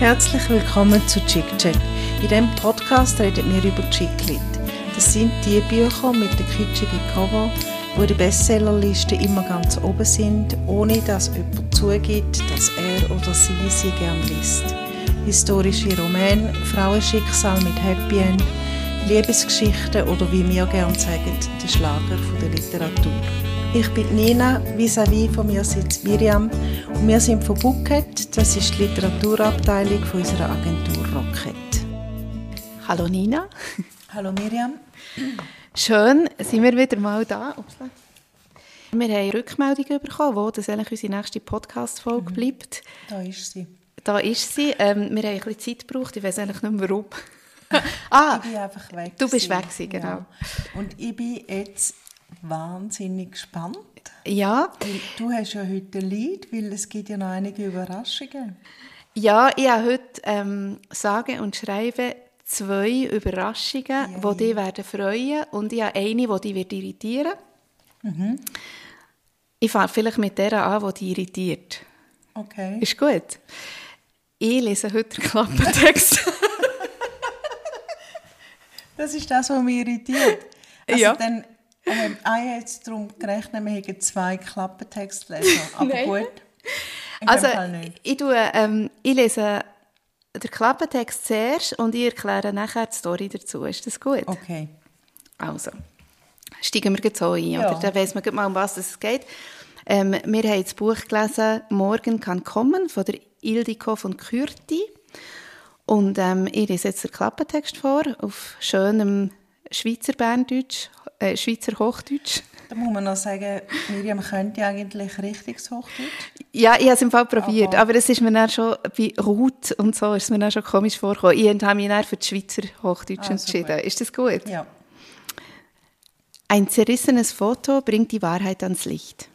Herzlich willkommen zu Chick Chat. In diesem Podcast reden wir über Chicklit. Das sind die Bücher mit den kitschigen Cover, die in der Bestsellerliste immer ganz oben sind, ohne dass jemand zugibt, dass er oder sie sie gern liest. Historische Romane, Frauenschicksal mit Happy End, Liebesgeschichten oder wie wir gerne sagen, der Schlager der Literatur. Ich bin Nina, vis-à-vis von mir sitzt Miriam und wir sind von Bucket, das ist die Literaturabteilung von unserer Agentur Rocket. Hallo Nina. Hallo Miriam. Schön, sind wir wieder mal da. Upsla. Wir haben Rückmeldungen bekommen, wo das eigentlich unsere nächste Podcast-Folge mhm. bleibt. Da ist sie. Da ist sie. Ähm, wir haben ein bisschen Zeit gebraucht, ich weiß eigentlich nicht mehr warum. ah, ich bin einfach weg. Du bist weg, genau. Ja. Und ich bin jetzt wahnsinnig gespannt. Ja. du hast ja heute ein Lied, weil es gibt ja noch einige Überraschungen. Ja, ich habe heute ähm, sage und schreibe zwei Überraschungen, ja, die dich werden freuen und ich habe eine, die dich wird irritieren mhm. Ich fange vielleicht mit der an, die dich irritiert. Okay. Ist gut? Ich lese heute den Klappentext. das ist das, was mich irritiert. Also ja. dann ähm, ich habe jetzt darum gerechnet, wir hätten zwei Klappentextleser. Aber Nein. gut. Also, ich, tue, ähm, ich lese den Klappentext zuerst und ich erkläre nachher die Story dazu. Ist das gut? Okay. Also, steigen wir so ein, ja. oder? Dann weiss man mal, um was es geht. Ähm, wir haben das Buch gelesen «Morgen kann kommen» von der Ildiko von Kürti. Und ähm, ich lese jetzt den Klappentext vor, auf schönem Schweizer Berndeutsch, äh, Schweizer Hochdeutsch. Da muss man noch sagen, Miriam könnte eigentlich richtiges Hochdeutsch. Ja, ich habe es im Fall probiert, aber es ist mir dann schon bei Ruth und so ist mir dann schon komisch vorgekommen. Ich habe mich dann für die Schweizer Hochdeutsch ah, entschieden. Gut. Ist das gut? Ja. Ein zerrissenes Foto bringt die Wahrheit ans Licht.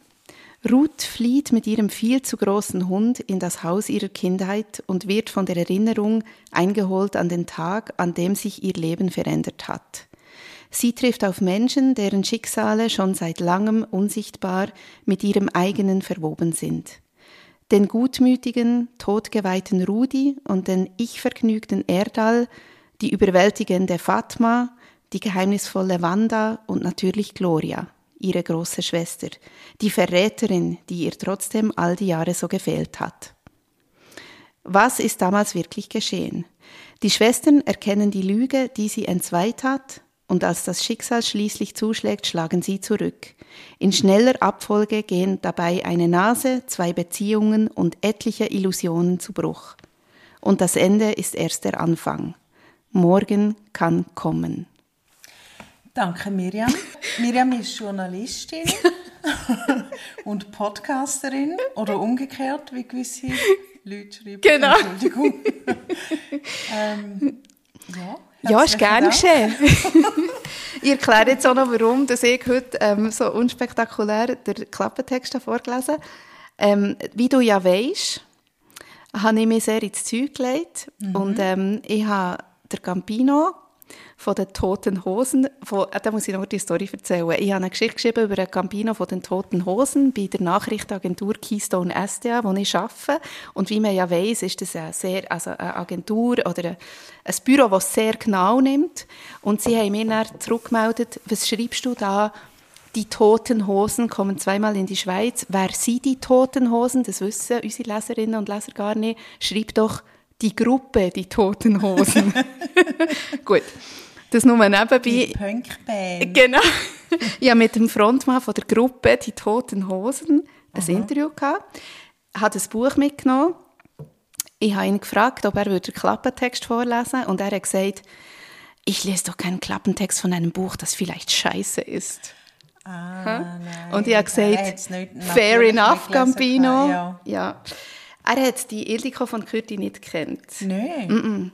Ruth flieht mit ihrem viel zu großen Hund in das Haus ihrer Kindheit und wird von der Erinnerung eingeholt an den Tag, an dem sich ihr Leben verändert hat. Sie trifft auf Menschen, deren Schicksale schon seit langem unsichtbar mit ihrem eigenen verwoben sind. Den gutmütigen, todgeweihten Rudi und den ich-vergnügten Erdal, die überwältigende Fatma, die geheimnisvolle Wanda und natürlich Gloria, ihre große Schwester, die Verräterin, die ihr trotzdem all die Jahre so gefehlt hat. Was ist damals wirklich geschehen? Die Schwestern erkennen die Lüge, die sie entzweit hat, und als das Schicksal schließlich zuschlägt, schlagen sie zurück. In schneller Abfolge gehen dabei eine Nase, zwei Beziehungen und etliche Illusionen zu Bruch. Und das Ende ist erst der Anfang. Morgen kann kommen. Danke, Miriam. Miriam ist Journalistin und Podcasterin oder umgekehrt, wie gewisse Leute schreiben. Genau. Entschuldigung. ähm, ja. Ja, ist gerne geschehen. ich erkläre jetzt auch noch, warum dass ich heute ähm, so unspektakulär den Klappentext vorgelesen ähm, Wie du ja weißt, habe ich mich sehr ins Zeug gelegt mhm. und ähm, ich habe der Campino von den Toten Hosen. Von, äh, da muss ich noch die Story erzählen. Ich habe eine Geschichte geschrieben über ein Campino von den Toten Hosen bei der Nachrichtenagentur Keystone SDA, wo ich arbeite. Und wie man ja weiß, ist das eine, sehr, also eine Agentur oder ein, Büro, das sehr genau nimmt. Und sie haben mir dann zurückgemeldet, was schreibst du da? Die Toten Hosen kommen zweimal in die Schweiz. Wer sind die Toten Hosen? Das wissen unsere Leserinnen und Leser gar nicht. Schreib doch die Gruppe, die Toten Hosen. Gut. Das nur nebenbei. Die Punkband. Genau. Ich habe mit dem Frontmann von der Gruppe «Die Toten Hosen» ein Aha. Interview gehabt. Hat ein Buch mitgenommen. Ich habe ihn gefragt, ob er den Klappentext vorlesen würde. Und er hat gesagt, ich lese doch keinen Klappentext von einem Buch, das vielleicht scheiße ist. Ah, nein, und ich habe gesagt, fair enough, Gambino. Ja. ja. Er hat die Ildiko von Kürti nicht gekannt. Nein. Mm -mm.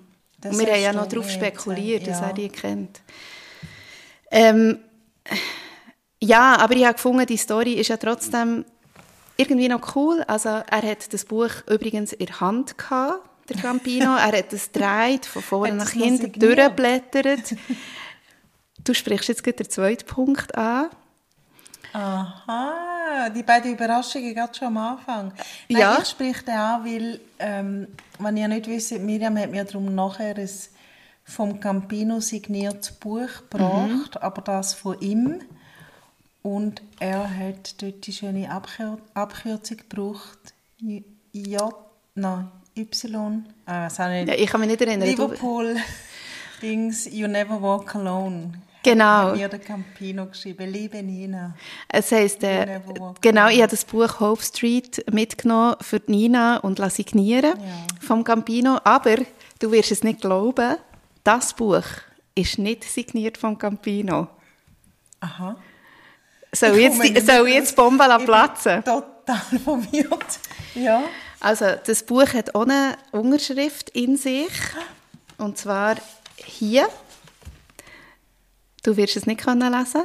Und wir haben ja noch darauf spekuliert, dass ja. er die kennt. Ähm, ja, aber ich habe gefunden, die Story ist ja trotzdem irgendwie noch cool. Also er hat das Buch übrigens in der Hand gehabt, der Campino. er hat es dreht, von vorne nach hinten durchblättert. du sprichst jetzt gerade den zweiten Punkt an. Aha. Ah, die beiden Überraschungen gerade schon am Anfang. Nein, Ja. Ich spreche den an, weil, ähm, wenn ihr nicht wisst, Miriam hat mir darum nachher ein vom Campino signiertes Buch gebracht, aber das von ihm. Und er hat dort die schöne Abkür Abkürzung gebraucht. J, J nein, Y, ah. Ja, ich kann mich nicht erinnern. Liverpool, Dings, You Never Walk Alone. Genau. Mir der Campino geschrieben. Liebe Nina. es heisst, äh, genau, ich habe das Buch Hope Street mitgenommen für Nina und la signieren vom Campino. Aber du wirst es nicht glauben, das Buch ist nicht signiert vom Campino. Aha. Soll Ich jetzt, die, soll mehr jetzt Bombe Ich platzen? Total verwirrt. Ja. Also, das Buch hat auch eine Unterschrift in sich. Und zwar hier. Du wirst es nicht können lesen.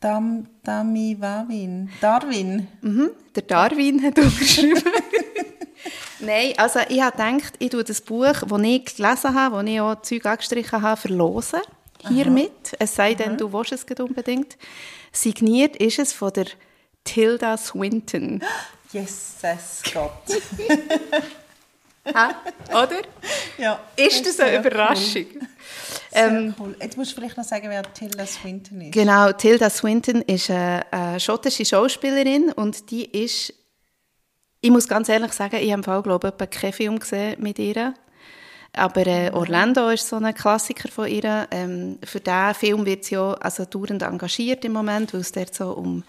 Dam, Dami Wawin. Darwin. Mhm. Der Darwin hat unterschrieben. Nein, also ich habe gedacht, ich tue das Buch, das ich gelesen habe, das ich auch Zeug angestrichen habe, verlosen. Hiermit. Es sei denn, du willst es unbedingt. Signiert ist es von der Tilda Swinton. Jesus Gott. Ha? Oder? Ja. Ist das eine sehr Überraschung? Cool. Ähm, cool. Jetzt musst du vielleicht noch sagen, wer Tilda Swinton ist. Genau, Tilda Swinton ist eine, eine schottische Schauspielerin und die ist, ich muss ganz ehrlich sagen, ich habe im Fall, glaube ich, keinen Film gesehen mit ihr. Aber äh, Orlando ist so ein Klassiker von ihr. Ähm, für diesen Film wird sie ja also dauernd engagiert im Moment, weil es dort so um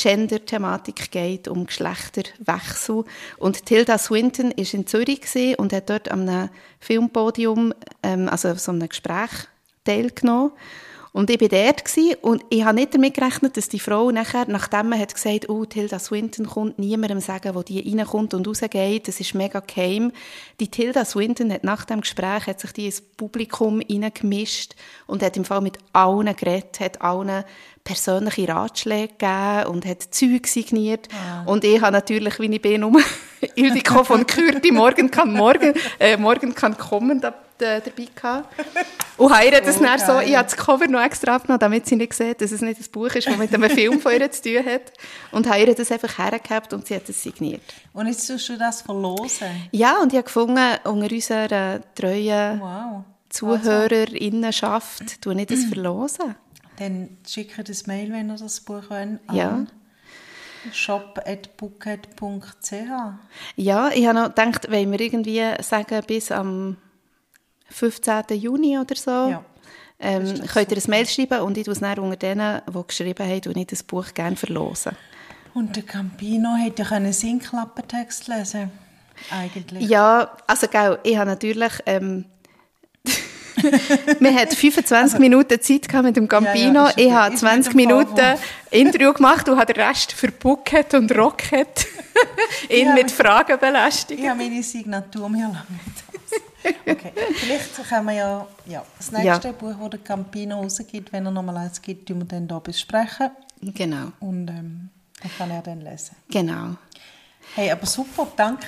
Gender-Thematik geht, um Geschlechterwechsel. Und Tilda Swinton ist in Zürich und hat dort am einem Filmpodium, ähm, also so einem Gespräch teilgenommen. Und ich war dort und ich habe nicht damit gerechnet, dass die Frau nachher, nachdem man hat gesagt, oh, Tilda Swinton kommt, niemandem sagen, wo die reinkommt und rausgeht, das ist mega geheim. Die Tilda Swinton hat nach dem Gespräch, hat sich die ins Publikum reingemischt und hat im Fall mit allen geredet, hat allen persönliche Ratschläge gegeben und hat Zeug signiert. Und ich habe natürlich, wie ich bin, um Ildiko von Kürti, morgen kann morgen, äh, morgen kann kommen, da, da, dabei gehabt. Und habe ihr das Oh, dann so, geil. ich habe das Cover noch extra abgenommen, damit sie nicht sieht, dass es nicht ein Buch ist, das mit einem Film von ihr zu tun hat. Und habe ihr das einfach hergehabt und sie hat es signiert. Und jetzt tust du das verlosen. Ja, und ich habe gefunden, unter unserer treuen Wow. Zuhörerinnenschaft, tue ich das verlosen. Dann schicke das Mail, wenn ihr das Buch wollt, an Ja. shop.bookhead.ch. Ja, ich habe noch gedacht, wenn wir irgendwie sagen, bis am 15. Juni oder so, Ja. ähm, könnt ihr ein Mail schreiben und ich tue es dann unter denen, die geschrieben haben, und ich das Buch gerne verlosen. Und der Campino hätte ja einen Singklappentext lesen Eigentlich. Ja, also gell, ich habe natürlich... Ähm, wir hatten 25 Minuten Zeit gehabt mit dem Campino. Also- Ja, ja, ich habe Ist 20 nicht der Minuten. Interview gemacht und habe den Rest für Bucket und Rocket ihn Ja, mit Fragen belästigt. Ich habe meine Signatur mir lange Okay, vielleicht können wir ja, ja das Ja. nächste Buch, das der Campino rausgibt, wenn er nochmal eins gibt, wir dann hier besprechen. Genau, Und ähm, dann kann er dann lesen. genau. Hey, aber super, danke.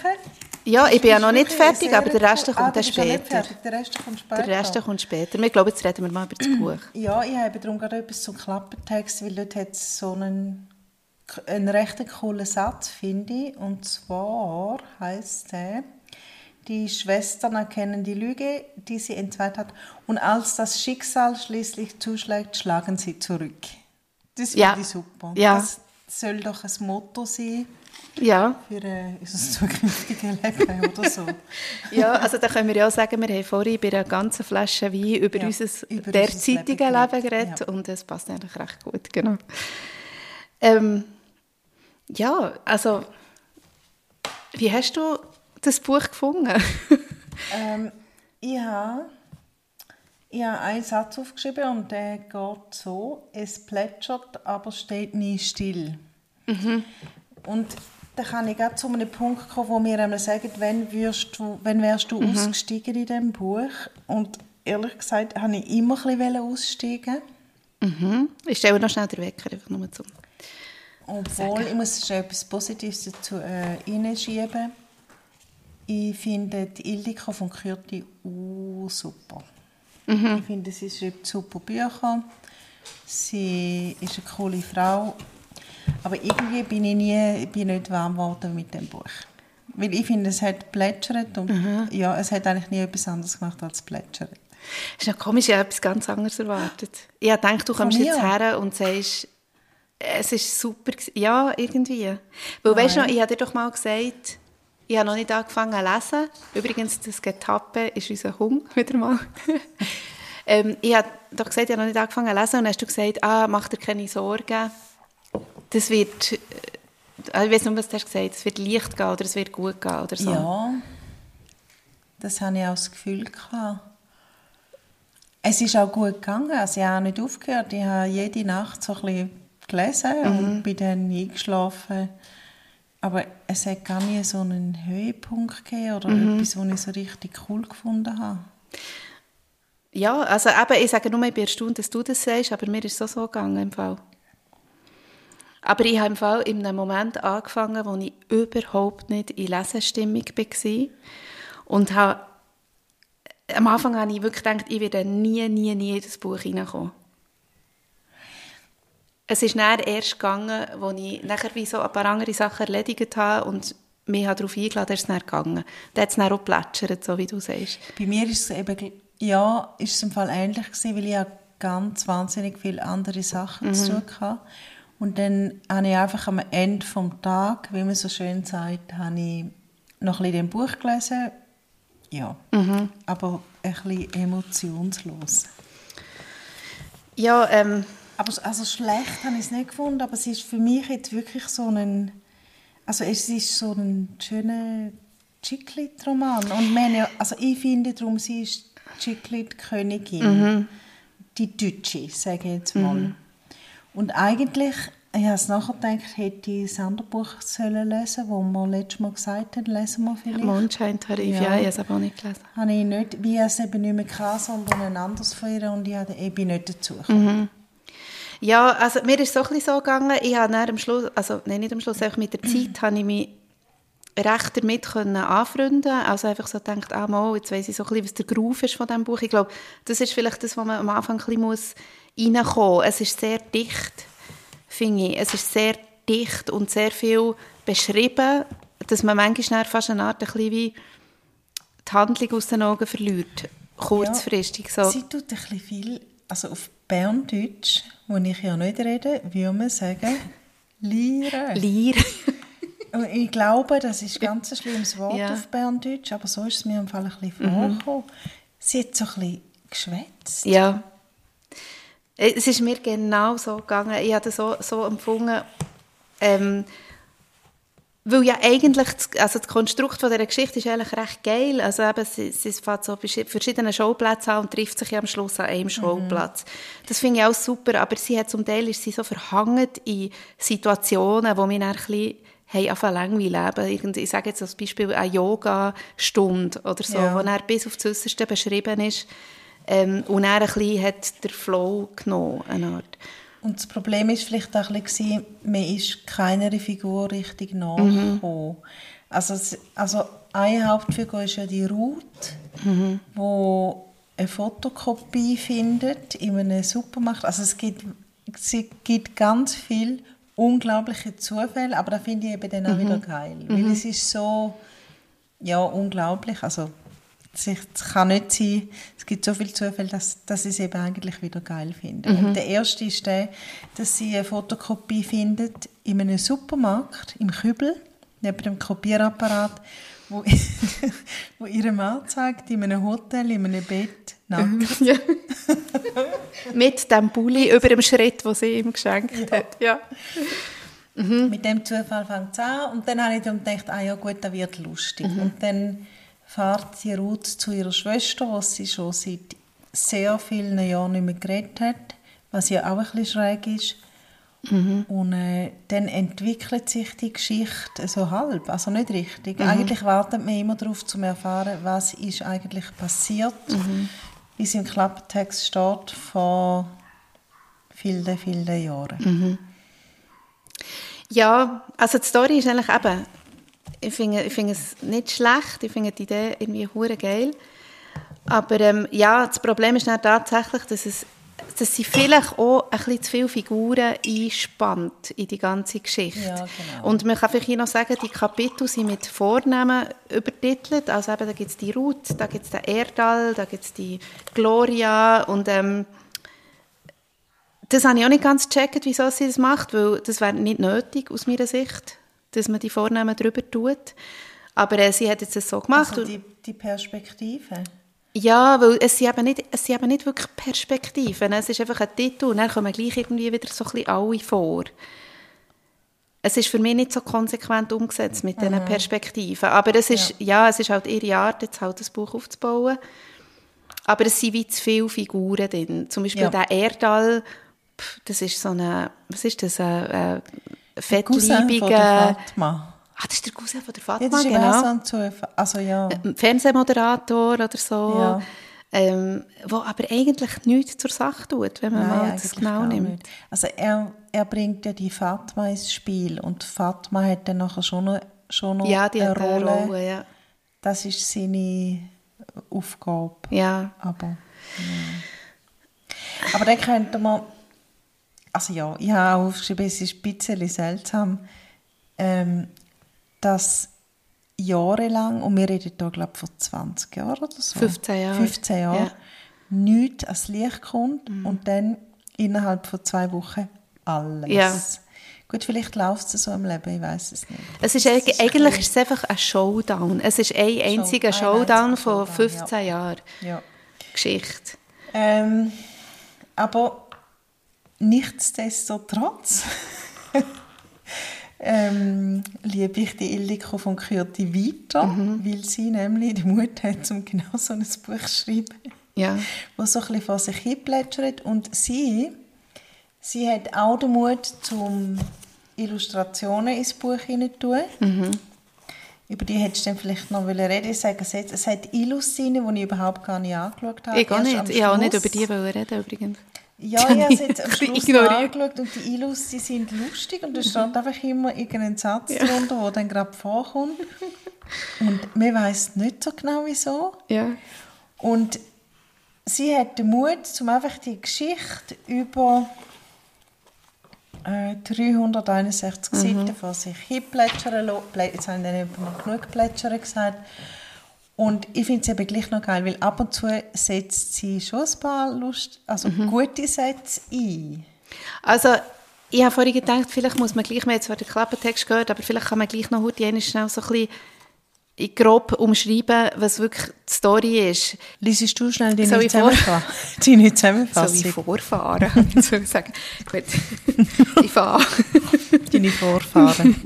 Ja, ich bin ja noch nicht fertig, aber der Rest kommt Ah, dann später. Der Rest kommt später. Der Rest kommt später. Ich glaube, jetzt reden wir mal über das Buch. Ja, ich habe darum gerade etwas zum Klappentext, weil dort hat es so einen, einen recht coolen Satz, finde ich. Und zwar heißt der, die Schwestern erkennen die Lüge, die sie entzweit hat. Und als das Schicksal schließlich zuschlägt, schlagen sie zurück. Das finde Ja. ich super. Ja. Das soll doch ein Motto sein Ja, für äh, unser zukünftiges Leben oder so. ja, also da können wir ja sagen, wir haben vorhin bei einer ganzen Flasche Wein über Ja, unser über derzeitiges Leben Leben geredet, ja. und es passt eigentlich recht gut, genau. Ähm, ja, also wie hast du das Buch gefunden? Ähm, ich habe ich habe einen Satz aufgeschrieben und der geht so: Es plätschert, aber steht nie still. Und da kann ich gerade zu einem Punkt kommen, wo mir einmal sagen, wenn, wirst du, wenn wärst du ausgestiegen in diesem Buch? Und ehrlich gesagt, habe ich immer ein bisschen aussteigen. mhm. Ich stelle noch schnell den Wecker, einfach nur zum... Obwohl, ich muss schon etwas Positives dazu äh, reinschieben. Ich finde die Ildiko von Kürti uh, super. Ich finde, sie schreibt super Bücher. Sie ist eine coole Frau. Aber irgendwie bin ich nie bin nicht warm geworden mit dem Buch. Weil ich finde, es hat plätschert und mhm. ja, es hat eigentlich nie etwas anderes gemacht als plätschert. Es ist ja komisch, ich habe etwas ganz anderes erwartet. Ich habe gedacht, du kommst jetzt her und sagst, es ist super. Ja, irgendwie. Weil, weißt du, ich habe dir doch mal gesagt, ich habe noch nicht angefangen zu lesen. Übrigens, das Getappe ist unser Hund wieder mal. ähm, ich habe doch gesagt, ich habe noch nicht angefangen zu lesen und dann hast du gesagt, ah, mach dir keine Sorgen. Das wird, äh, ich weiß nicht, was du hast gesagt, es wird leicht gehen oder es wird gut gehen oder so. Ja, das habe ich auch das Gefühl gehabt. Es ist auch gut gegangen, also ich habe auch nicht aufgehört. Ich habe jede Nacht so ein bisschen gelesen mhm. und bin dann eingeschlafen. Aber es hat gar nie so einen Höhepunkt gegeben oder mhm. etwas, was ich so richtig cool gefunden habe. Ja, also eben, ich sage nur, ich bin erstaunt, dass du das sagst, aber mir ist es so, so gegangen im Fall. Aber ich habe im Fall in einem Moment angefangen, wo ich überhaupt nicht in Lesestimmung war. Und habe, am Anfang habe ich wirklich gedacht, ich werde nie, nie, nie in das Buch hineinkommen. Es ist dann erst gegangen, als ich nachher wie so ein paar andere Sachen erledigt habe und mich darauf eingeladen ist es dann gegangen. Dann hat es dann auch plätschert, so wie du sagst. Bei mir ist es eben, ja, ist es im Fall ähnlich gewesen, weil ich ja ganz wahnsinnig viele andere Sachen mhm. zu tun hatte. Und dann habe ich einfach am Ende des Tages, wie man so schön sagt, habe ich noch ein bisschen Buch gelesen. Ja, mhm. aber ein bisschen emotionslos. Ja, ähm, aber also schlecht habe ich es nicht gefunden, aber es ist für mich jetzt wirklich so ein, also es ist so ein schöner Chiclet-Roman. Und meine, also ich finde darum, sie ist Chiclet-Königin. Mhm. Die Deutsche, sage ich jetzt mal. Mhm. Und eigentlich, ich habe es nachher gedacht, hätte ich das andere Buch sollen lesen wo wir letztes Mal gesagt haben, lesen wir vielleicht. Mondscheintarif, ja, ja ich habe es aber auch nicht gelesen. Habe ich nicht, wie es eben nicht mehr kann, sondern ein anderes von ihr und ich, ich bin nicht dazu gekommen. Mhm. Ja, also mir ist es so ein so gegangen, ich habe am Schluss, also nein, nicht am Schluss, einfach mit der Zeit habe ich mich recht damit können anfreunden Also einfach so gedacht, ah mal, jetzt weiss ich so ein bisschen, was der Groove ist von diesem Buch. Ich glaube, das ist vielleicht das, was man am Anfang ein bisschen muss reinkommen. Es ist sehr dicht, finde ich. Es ist sehr dicht und sehr viel beschrieben, dass man manchmal fast eine Art ein bisschen wie die Handlung aus den Augen verliert. Kurzfristig. Ja, so. Sie tut ein bisschen viel, also auf Berndeutsch, wo ich ja nicht rede, würde man sagen, Lieren. Lieren. ich glaube, das ist ganz ein schlimmes Wort ja. auf Berndeutsch, aber so ist es mir im Fall ein bisschen mhm. vorgekommen. Sie hat so ein bisschen geschwätzt. Ja. Es ist mir genau so gegangen. Ich habe das so, so empfunden. Ähm, weil ja eigentlich, das, also das Konstrukt von dieser Geschichte ist eigentlich recht geil. Also eben, sie, sie fährt so verschiedene Schauplätze an und trifft sich ja am Schluss an einem mhm. Schauplatz. Das finde ich auch super, aber sie hat zum Teil ist sie so verhangen in Situationen, wo mich dann ein bisschen hey, einfach langweilig Ich sage jetzt als Beispiel eine Yoga-Stunde oder so, ja. wo er bis auf das Äußerste beschrieben ist ähm, und er ein bisschen hat der Flow genommen, eine Art. Und das Problem ist vielleicht auch ein bisschen, man ist keiner Figur richtig nachgekommen. Mhm. Also, also eine Hauptfigur ist ja die Ruth, mhm. wo eine Fotokopie findet in einem Supermarkt. Also es gibt, es gibt ganz viele unglaubliche Zufälle, aber da finde ich eben dann auch mhm. wieder geil, weil mhm. es ist so ja unglaublich. Also es kann nicht sein, es gibt so viele Zufälle, dass, dass ich es eben eigentlich wieder geil finde. Mhm. der erste ist der, dass sie eine Fotokopie findet in einem Supermarkt, im Kübel, neben dem Kopierapparat, wo, wo ihre Mann zeigt, in einem Hotel, in einem Bett, nackt. Ja. Mit dem Bulli über dem Schritt, den sie ihm geschenkt ja. hat. Ja. Mhm. Mit dem Zufall fängt es an und dann habe ich dann gedacht, ah ja gut, das wird lustig. Mhm. Und dann fährt die Ruth zu ihrer Schwester, was sie schon seit sehr vielen Jahren nicht mehr geredet hat, was ja auch ein bisschen schräg ist. Mhm. Und äh, dann entwickelt sich die Geschichte so halb, also nicht richtig. Mhm. Eigentlich wartet man immer darauf, zu erfahren, was ist eigentlich passiert, mhm. wie es im Klapptext steht, vor vielen, vielen Jahren. Mhm. Ja, also die Story ist eigentlich eben ich finde, ich finde es nicht schlecht, ich finde die Idee irgendwie hure geil. Aber ähm, ja, das Problem ist dann tatsächlich, dass es dass sie vielleicht auch ein bisschen zu viele Figuren einspannt in die ganze Geschichte. Ja, genau. Und man kann vielleicht hier noch sagen, die Kapitel sind mit Vornamen übertitelt. Also eben, da gibt es die Ruth, da gibt es den Erdal, da gibt es die Gloria und ähm, das habe ich auch nicht ganz gecheckt, wieso sie das macht, weil das wäre nicht nötig aus meiner Sicht, dass man die Vornamen drüber tut. Aber äh, sie hat jetzt das so gemacht. Also die, die Perspektive. ja, weil es sind eben nicht, es sind eben nicht wirklich Perspektiven. Es ist einfach ein Titel und dann kommen gleich irgendwie wieder so ein bisschen alle vor. Es ist für mich nicht so konsequent umgesetzt mit diesen Perspektiven. Aber es ist, ja. es ist halt ihre Art, jetzt halt das Buch aufzubauen. Aber es sind wie zu viele Figuren drin. Zum Beispiel Ja. der Erdal, das ist so eine, was ist das, ein, ein Fatma. Ah, das ist der Cousin von der Ja, Fatma, das ist genau. so. Also ja. Fernsehmoderator oder so, Ja. ähm, wo aber eigentlich nichts zur Sache tut, wenn man mal das genau nimmt. nicht. Also er, er bringt ja die Fatma ins Spiel und Fatma hat dann nachher schon noch, schon noch Ja, die eine hat Rolle. eine Rolle, ja. Das ist seine Aufgabe. ja. Aber, ja. Aber dann könnte man, also ja, ich habe auch aufgeschrieben, es ist ein bisschen seltsam, ähm, dass jahrelang, und wir reden hier, glaube ich, von 20 Jahren oder so. 15 Jahre. 15 Jahre. Ja. Mhm. Nichts ans Licht kommt und dann innerhalb von zwei Wochen alles. Ja. Gut, vielleicht läuft es so im Leben, ich weiß es nicht. Es ist, eig- eigentlich ist es einfach ein Showdown. Es ist ein einziger ein Showdown von Showdown, 15 Jahren Ja. Geschichte. Ähm, aber nichtsdestotrotz ähm, liebe ich die Ildiko von Kürti weiter, Mhm. weil sie nämlich den Mut hat, um genau so ein Buch zu schreiben, Ja. wo so ein bisschen vor sich hin plätschert. Und sie, sie hat auch den Mut, zum Illustrationen ins Buch hinein. Mhm. Über die hättest du dann vielleicht noch reden Ich sage es jetzt. Es hat Illus die ich überhaupt gar nicht angeschaut habe. Ich Erst nicht. Ich habe auch nicht über die reden übrigens. Ja, ich habe es jetzt am Schluss angeschaut und die Illus, die sind lustig und da steht einfach immer irgendein Satz drunter, der dann gerade vorkommt. Und man weiß nicht so genau, wieso. Ja. Und sie hat den Mut, um einfach die Geschichte über äh, 361 Seiten vor sich hin plätschern lassen. Jetzt habe ich dann noch genug plätschern gesagt. Und ich finde es eben gleich noch geil, weil ab und zu setzt sie schon ein paar Lust, also gute Sätze ein. Also, ich habe vorhin gedacht, vielleicht muss man gleich, haben jetzt zwar den Klappentext gehört, aber vielleicht kann man gleich noch heute schnell so ein bisschen grob umschreiben, was wirklich die Story ist. Liesest du schnell deine, Soll ich vor- Zusammenfa deine So wie Zusammenfassung? vorfahren, soll ich sagen. Gut, ich fahre. deine Vorfahren.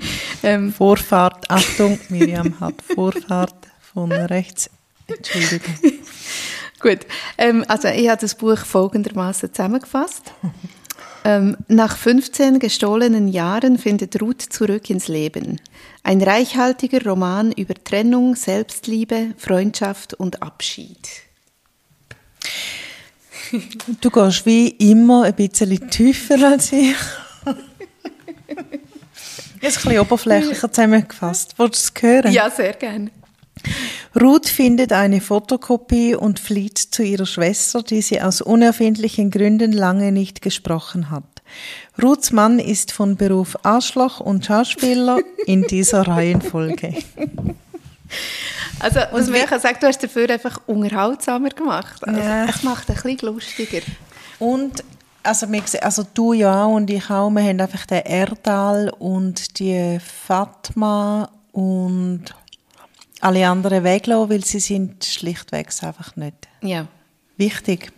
Ähm, Vorfahrt, Achtung, Miriam hat Vorfahrt von rechts. Entschuldigung. Gut, ähm, also ich habe das Buch folgendermaßen zusammengefasst. Ähm, nach 15 gestohlenen Jahren findet Ruth zurück ins Leben. Ein reichhaltiger Roman über Trennung, Selbstliebe, Freundschaft und Abschied. Du gehst wie immer ein bisschen tiefer als ich. Jetzt ein bisschen oberflächlicher zusammengefasst. Wolltest du es hören? Ja, sehr gerne. Ruth findet eine Fotokopie und flieht zu ihrer Schwester, die sie aus unerfindlichen Gründen lange nicht gesprochen hat. Ruths Mann ist von Beruf Arschloch und Schauspieler in dieser Reihenfolge. Also, was man kann sagen, du hast dafür einfach unterhaltsamer gemacht. Also, Ja. Es macht ein bisschen lustiger. Und also, wir, also du ja auch und ich auch, wir haben einfach den Erdal und die Fatma und alle anderen weglassen, weil sie sind schlichtweg einfach nicht Ja, wichtig.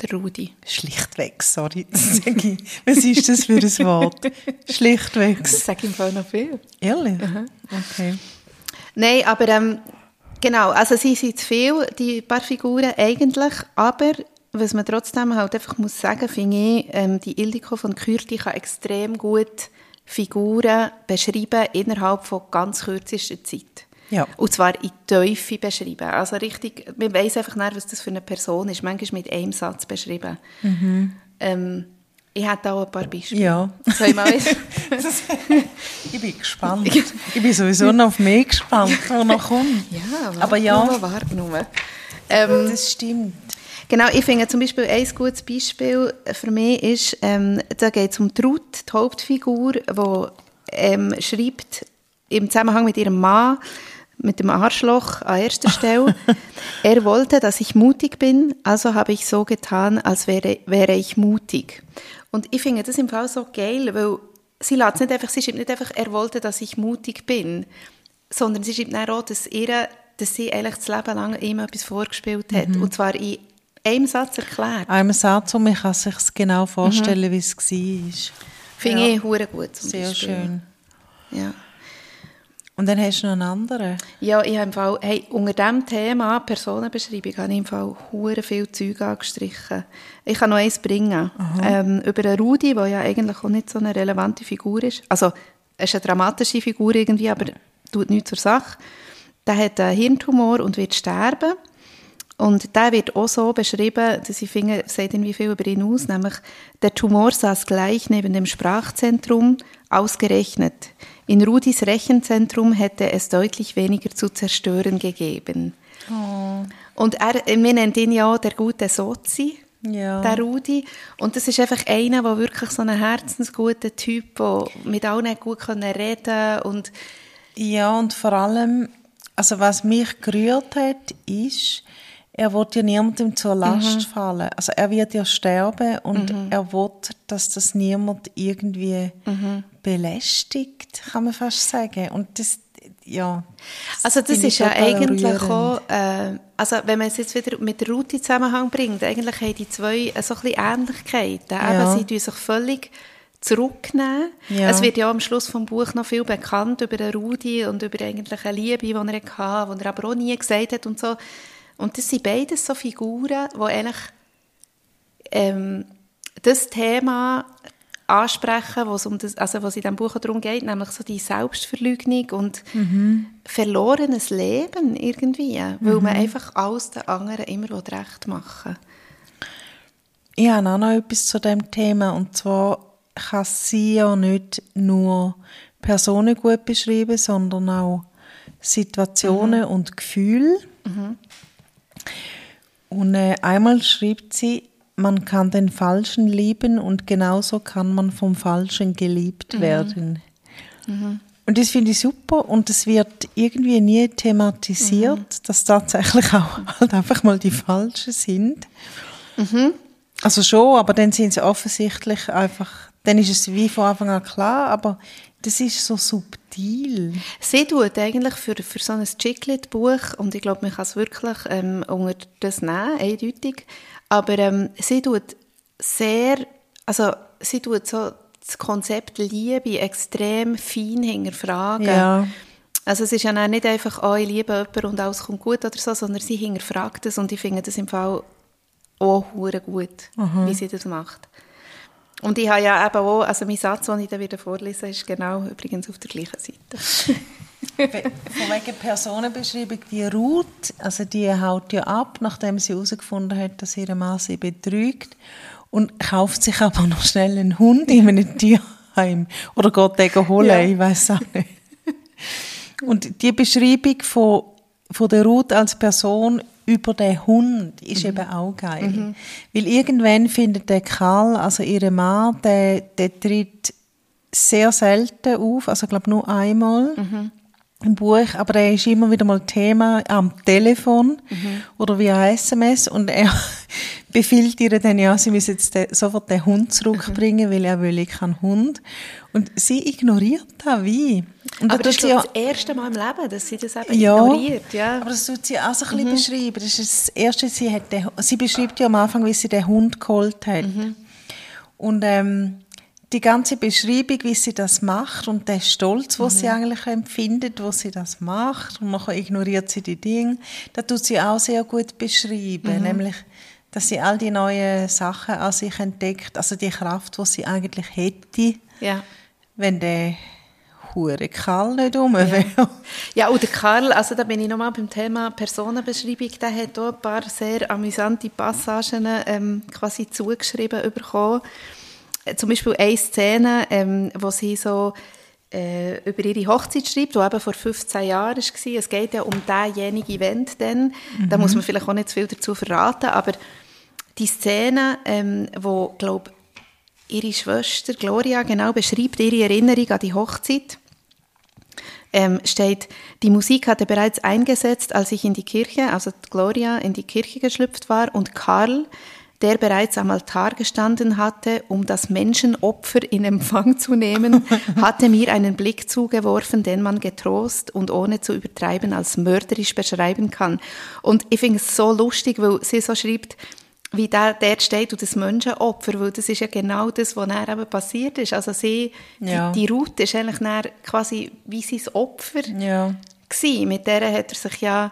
der Rudi. Schlichtweg, sorry. Sag ich. Was ist das für ein Wort? Schlichtweg. Das sage ich im Fall noch viel. Ehrlich? Okay. Nein, aber ähm, genau, also sie sind zu viel, die paar Figuren eigentlich, aber was man trotzdem halt einfach muss sagen, finde ich, ähm, die Ildiko von Kürti kann extrem gut Figuren beschreiben innerhalb von ganz kürzester Zeit. Ja. Und zwar in Teufel beschreiben. Also richtig, man weiss einfach nicht, was das für eine Person ist. Manchmal mit einem Satz beschrieben. Ähm, ich hätte auch ein paar Beispiele. Ja. Soll ich mal Ich bin gespannt. Ich bin sowieso noch auf mehr gespannt, was noch kommt. Ja, Aber ja. Nur, warte nur. Ähm, Das stimmt. Genau, ich finde zum Beispiel ein gutes Beispiel für mich ist, ähm, da geht es um Ruth, die Hauptfigur, die ähm, schreibt im Zusammenhang mit ihrem Mann, mit dem Arschloch an erster Stelle. er wollte, dass ich mutig bin, also habe ich so getan, als wäre, wäre ich mutig. Und ich finde das im Fall so geil, weil sie lässt nicht einfach, sie schreibt nicht einfach, er wollte, dass ich mutig bin, sondern sie schreibt auch, dass, ihr, dass sie eigentlich das Leben lang ihm etwas vorgespielt hat. Mhm. Und zwar in einem Satz erklärt. Einem Satz, und man kann sich genau vorstellen, mhm. wie es war. Finde ja. ich gut. Sehr Beispiel. schön. Ja. Und dann hast du noch einen anderen? Ja, ich habe im Fall, hey, unter diesem Thema Personenbeschreibung habe ich im Fall hure viel Zeug angestrichen. Ich kann noch eins bringen. Ähm, über einen Rudi, der ja eigentlich auch nicht so eine relevante Figur ist. Also, er ist eine dramatische Figur irgendwie, aber tut nichts zur Sache. Der hat einen Hirntumor und wird sterben. Und der wird auch so beschrieben, dass ich finde, sagt irgendwie viel über ihn aus, nämlich der Tumor saß gleich neben dem Sprachzentrum, ausgerechnet. In Rudis Rechenzentrum hätte es deutlich weniger zu zerstören gegeben. Oh. Und er, wir nennen ihn ja der gute Sozi, ja. der Rudi. Und das ist einfach einer, der wirklich so ein herzensguter Typ, der mit allen gut reden kann. Und ja, und vor allem, also was mich gerührt hat, ist, er wird ja niemandem zur Last mhm. fallen. Also er wird ja sterben und mhm. er will, dass das niemand irgendwie mhm. belästigt, kann man fast sagen. Und das, ja. Das also das ist ja eigentlich auch, äh, also wenn man es jetzt wieder mit der Route Zusammenhang bringt, eigentlich haben die zwei so ein bisschen Ähnlichkeiten. Ja. Eben, sie tun sich völlig zurücknehmen. Ja. Es wird ja am Schluss vom Buch noch viel bekannt über den Rudi und über eigentlich eine Liebe, die er hatte, die er aber auch nie gesagt hat und so. Und das sind beides so Figuren, die eigentlich ähm, das Thema ansprechen, wo es um das, also was in diesem Buch darum geht, nämlich so die Selbstverleugnung und mhm. verlorenes Leben irgendwie, weil mhm. man einfach alles den anderen immer recht machen Ich habe auch noch etwas zu dem Thema und zwar kann sie ja nicht nur Personen gut beschreiben, sondern auch Situationen mhm. und Gefühle. Mhm. Und äh, einmal schreibt sie, man kann den Falschen lieben und genauso kann man vom Falschen geliebt mhm. werden. Mhm. Und das finde ich super und es wird irgendwie nie thematisiert, mhm. dass tatsächlich auch halt einfach mal die Falschen sind. Mhm. Also schon, aber dann sind sie offensichtlich einfach, dann ist es wie von Anfang an klar, aber das ist so subtil. Sie tut eigentlich für, für so ein Chiclet-Buch, und ich glaube, man kann es wirklich ähm, unter das nehmen, eindeutig, aber ähm, sie tut sehr, also sie tut so das Konzept Liebe extrem fein hinterfragen. Ja. Also es ist ja nicht einfach, oh, ich liebe jemanden und alles kommt gut oder so, sondern sie hinterfragt es und ich finde das im Fall auch gut, mhm. wie sie das macht. Und ich habe ja eben auch, also mein Satz, den ich dann wieder vorlesen ist genau übrigens auf der gleichen Seite. Von wegen Personenbeschreibung, die Ruth, also die haut ja ab, nachdem sie herausgefunden hat, dass ihre Mann sie betrügt und kauft sich aber noch schnell einen Hund in einem Tierheim oder geht den holen, ja. ich weiß auch nicht. Und die Beschreibung von, von der Ruth als Person über den Hund ist mhm. eben auch geil. Mhm. Weil irgendwann findet der Karl, also ihre Mann, der, der tritt sehr selten auf, also ich glaube nur einmal mhm. Im Buch, aber er ist immer wieder mal Thema am Telefon mhm. oder via SMS und er befiehlt ihr dann ja, sie müsse jetzt den, sofort den Hund zurückbringen, mhm. weil er will keinen Hund. Und sie ignoriert das wie. Und aber das ist ja, das erste Mal im Leben, dass sie das eben ja, ignoriert. Ja, aber das tut sie auch so ein bisschen mhm. beschreiben. Das ist das Erste, sie, hat den, sie beschreibt ja am Anfang, wie sie den Hund geholt hat. Mhm. Und ähm, die ganze Beschreibung, wie sie das macht und der Stolz, was mhm. sie eigentlich empfindet, wo sie das macht und nachher ignoriert sie die Dinge, das tut sie auch sehr gut beschreiben, mhm. nämlich dass sie all die neuen Sachen an sich entdeckt, also die Kraft, die sie eigentlich hätte, ja. wenn der hure Karl nicht wäre. Ja. ja, und der Karl, also da bin ich nochmal beim Thema Personenbeschreibung, der hat auch ein paar sehr amüsante Passagen ähm, quasi zugeschrieben bekommen. Zum Beispiel eine Szene, ähm, wo sie so äh, über ihre Hochzeit schreibt, die eben vor 15 Jahren war. Es geht ja um denjenigen Event dann. Mhm. Da muss man vielleicht auch nicht zu viel dazu verraten, aber die Szene, ähm, wo, glaube ihre Schwester Gloria genau beschreibt ihre Erinnerung an die Hochzeit. Ähm, steht, die Musik hatte bereits eingesetzt, als ich in die Kirche, also Gloria, in die Kirche geschlüpft war und Karl, der bereits am Altar gestanden hatte, um das Menschenopfer in Empfang zu nehmen, hatte mir einen Blick zugeworfen, den man getrost und ohne zu übertreiben als mörderisch beschreiben kann. Und ich finde es so lustig, weil sie so schreibt, wie der dort steht und das Menschenopfer, weil das ist ja genau das, was dann eben passiert ist. Also sie, Ja. die, die Ruth ist eigentlich quasi wie sein Opfer Ja. gewesen. Mit der hat er sich ja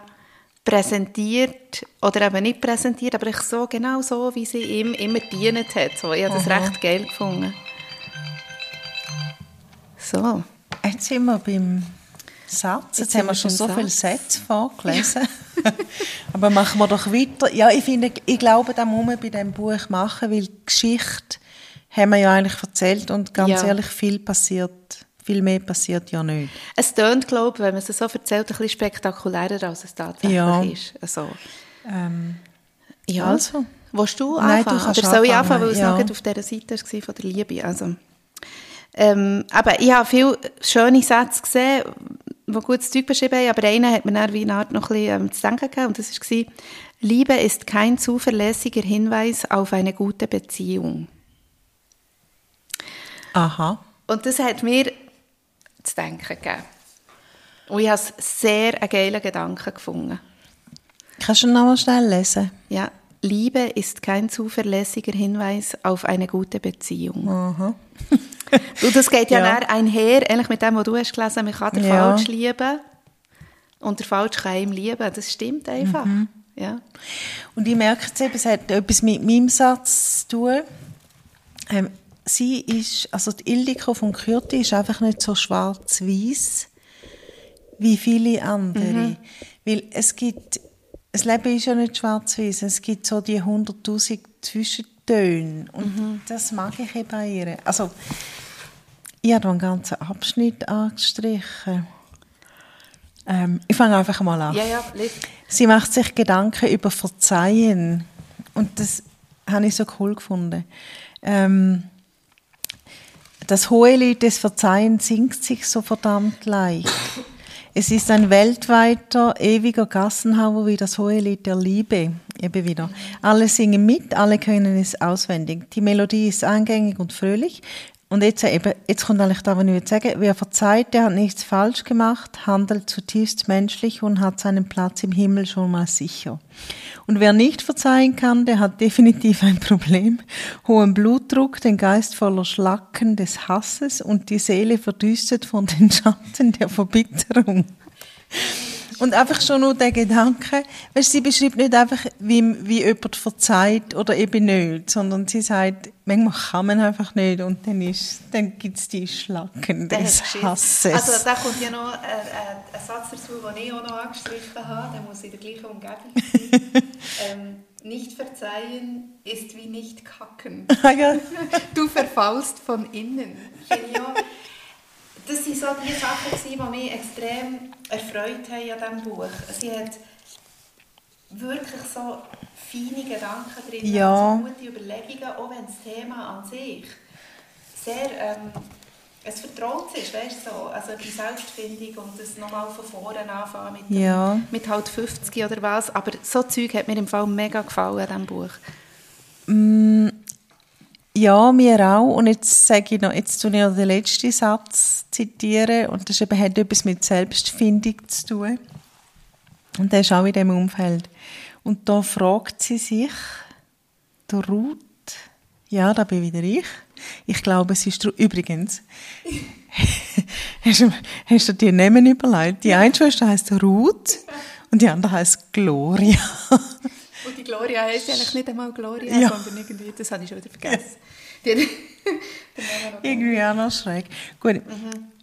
präsentiert oder eben nicht präsentiert, aber ich so genau so, wie sie ihm immer gedient hat. So, ich habe das recht geil gefunden. So. Jetzt sind wir beim Satz. Jetzt, Jetzt haben wir schon so viele. Sätze vorgelesen. Aber machen wir doch weiter. Ja, ich finde, ich glaube, das muss man bei diesem Buch machen, weil die Geschichte haben wir ja eigentlich erzählt und ganz Ja. ehrlich, viel passiert, viel mehr passiert ja nicht. Es tönt, glaube ich, wenn man es so erzählt, ein bisschen spektakulärer, als es tatsächlich Ja. ist. Also, Ähm, ja. Also. Willst du Nein, du anfangen? kannst Oder soll ich anfangen, anfangen, weil es ja. noch auf dieser Seite war von der Liebe? Also, ähm, aber ich habe viele schöne Sätze gesehen, die gutes Zeug beschrieben haben, aber einer hat mir dann wie eine Art noch ein bisschen ähm, zu denken gegeben, und das war, Liebe ist kein zuverlässiger Hinweis auf eine gute Beziehung. aha. Und das hat mir zu denken gegeben. Und ich habe es sehr einen geilen Gedanken gefunden. Kannst du noch mal schnell lesen? Ja, Liebe ist kein zuverlässiger Hinweis auf eine gute Beziehung. Aha. Du, das geht ja, Ja. dann einher, ähnlich mit dem, was du hast gelesen, man kann den Ja. Falsch lieben und der Falsch kann ihm lieben. Das stimmt einfach. Mhm. Ja. Und ich merke jetzt eben, es hat etwas mit meinem Satz zu tun. Ähm, sie ist, also die Ildiko von Kürti ist einfach nicht so schwarz-weiß wie viele andere. Weil es gibt, das Leben ist ja nicht schwarz-weiß, es gibt so die 100'000 Zwischentöne. Und das mag ich eben bei ihr. Also, ich habe einen ganzen Abschnitt angestrichen. Ähm, ich fange einfach mal an. Ja, ja. Sie macht sich Gedanken über Verzeihen. Und das habe ich so cool gefunden. Ähm, das Hohelied des Verzeihens singt sich so verdammt leicht. Es ist ein weltweiter, ewiger Gassenhauer wie das Hohelied der Liebe. Eben wieder. Alle singen mit, alle können es auswendig. Die Melodie ist eingängig und fröhlich. Und jetzt, eben, jetzt kommt eigentlich da, was ich will sagen. Wer verzeiht, der hat nichts falsch gemacht, handelt zutiefst menschlich und hat seinen Platz im Himmel schon mal sicher. Und wer nicht verzeihen kann, der hat definitiv ein Problem. Hohen Blutdruck, den Geist voller Schlacken des Hasses und die Seele verdüstet von den Schatten der Verbitterung. Und einfach schon nur der Gedanke, weißt, sie beschreibt nicht einfach, wie, wie jemand verzeiht oder eben nicht, sondern sie sagt, manchmal kann man einfach nicht und dann, ist, dann gibt es die Schlacken des. Hasses. Also da kommt ja noch ein, ein, ein Satz dazu, den ich auch noch angestrichen habe, der muss in der gleichen Umgebung sein. ähm, nicht verzeihen ist wie nicht kacken. Ah. Du verfallst von innen. Auch. Das waren so die Sachen, die mich extrem erfreut haben an diesem Buch. Sie hat wirklich so feine Gedanken drin, Ja. so gute Überlegungen, auch wenn das Thema an sich sehr ähm, es vertraut ist, weißt du, so. also die Selbstfindung und das nochmal von vorne anfangen mit, dem- Ja. mit halt 50 oder was, aber so Zeug hat mir im Fall mega gefallen an diesem Buch. Ja, mir auch. Und jetzt sage ich noch, jetzt tue ich noch den letzten Satz zitieren und das eben, hat etwas mit Selbstfindung zu tun. Und der ist auch in diesem Umfeld. Und da fragt sie sich, der Ruth, ja, da bin wieder ich. Ich glaube, es ist, übrigens, hast, du, hast du dir Namen überlegt? Die eine Schwester heisst Ruth und die andere heisst Gloria. Die Gloria heisst eigentlich nicht einmal Gloria, Ja. sondern irgendwie, das habe ich schon wieder vergessen. Irgendwie auch noch schräg. Gut.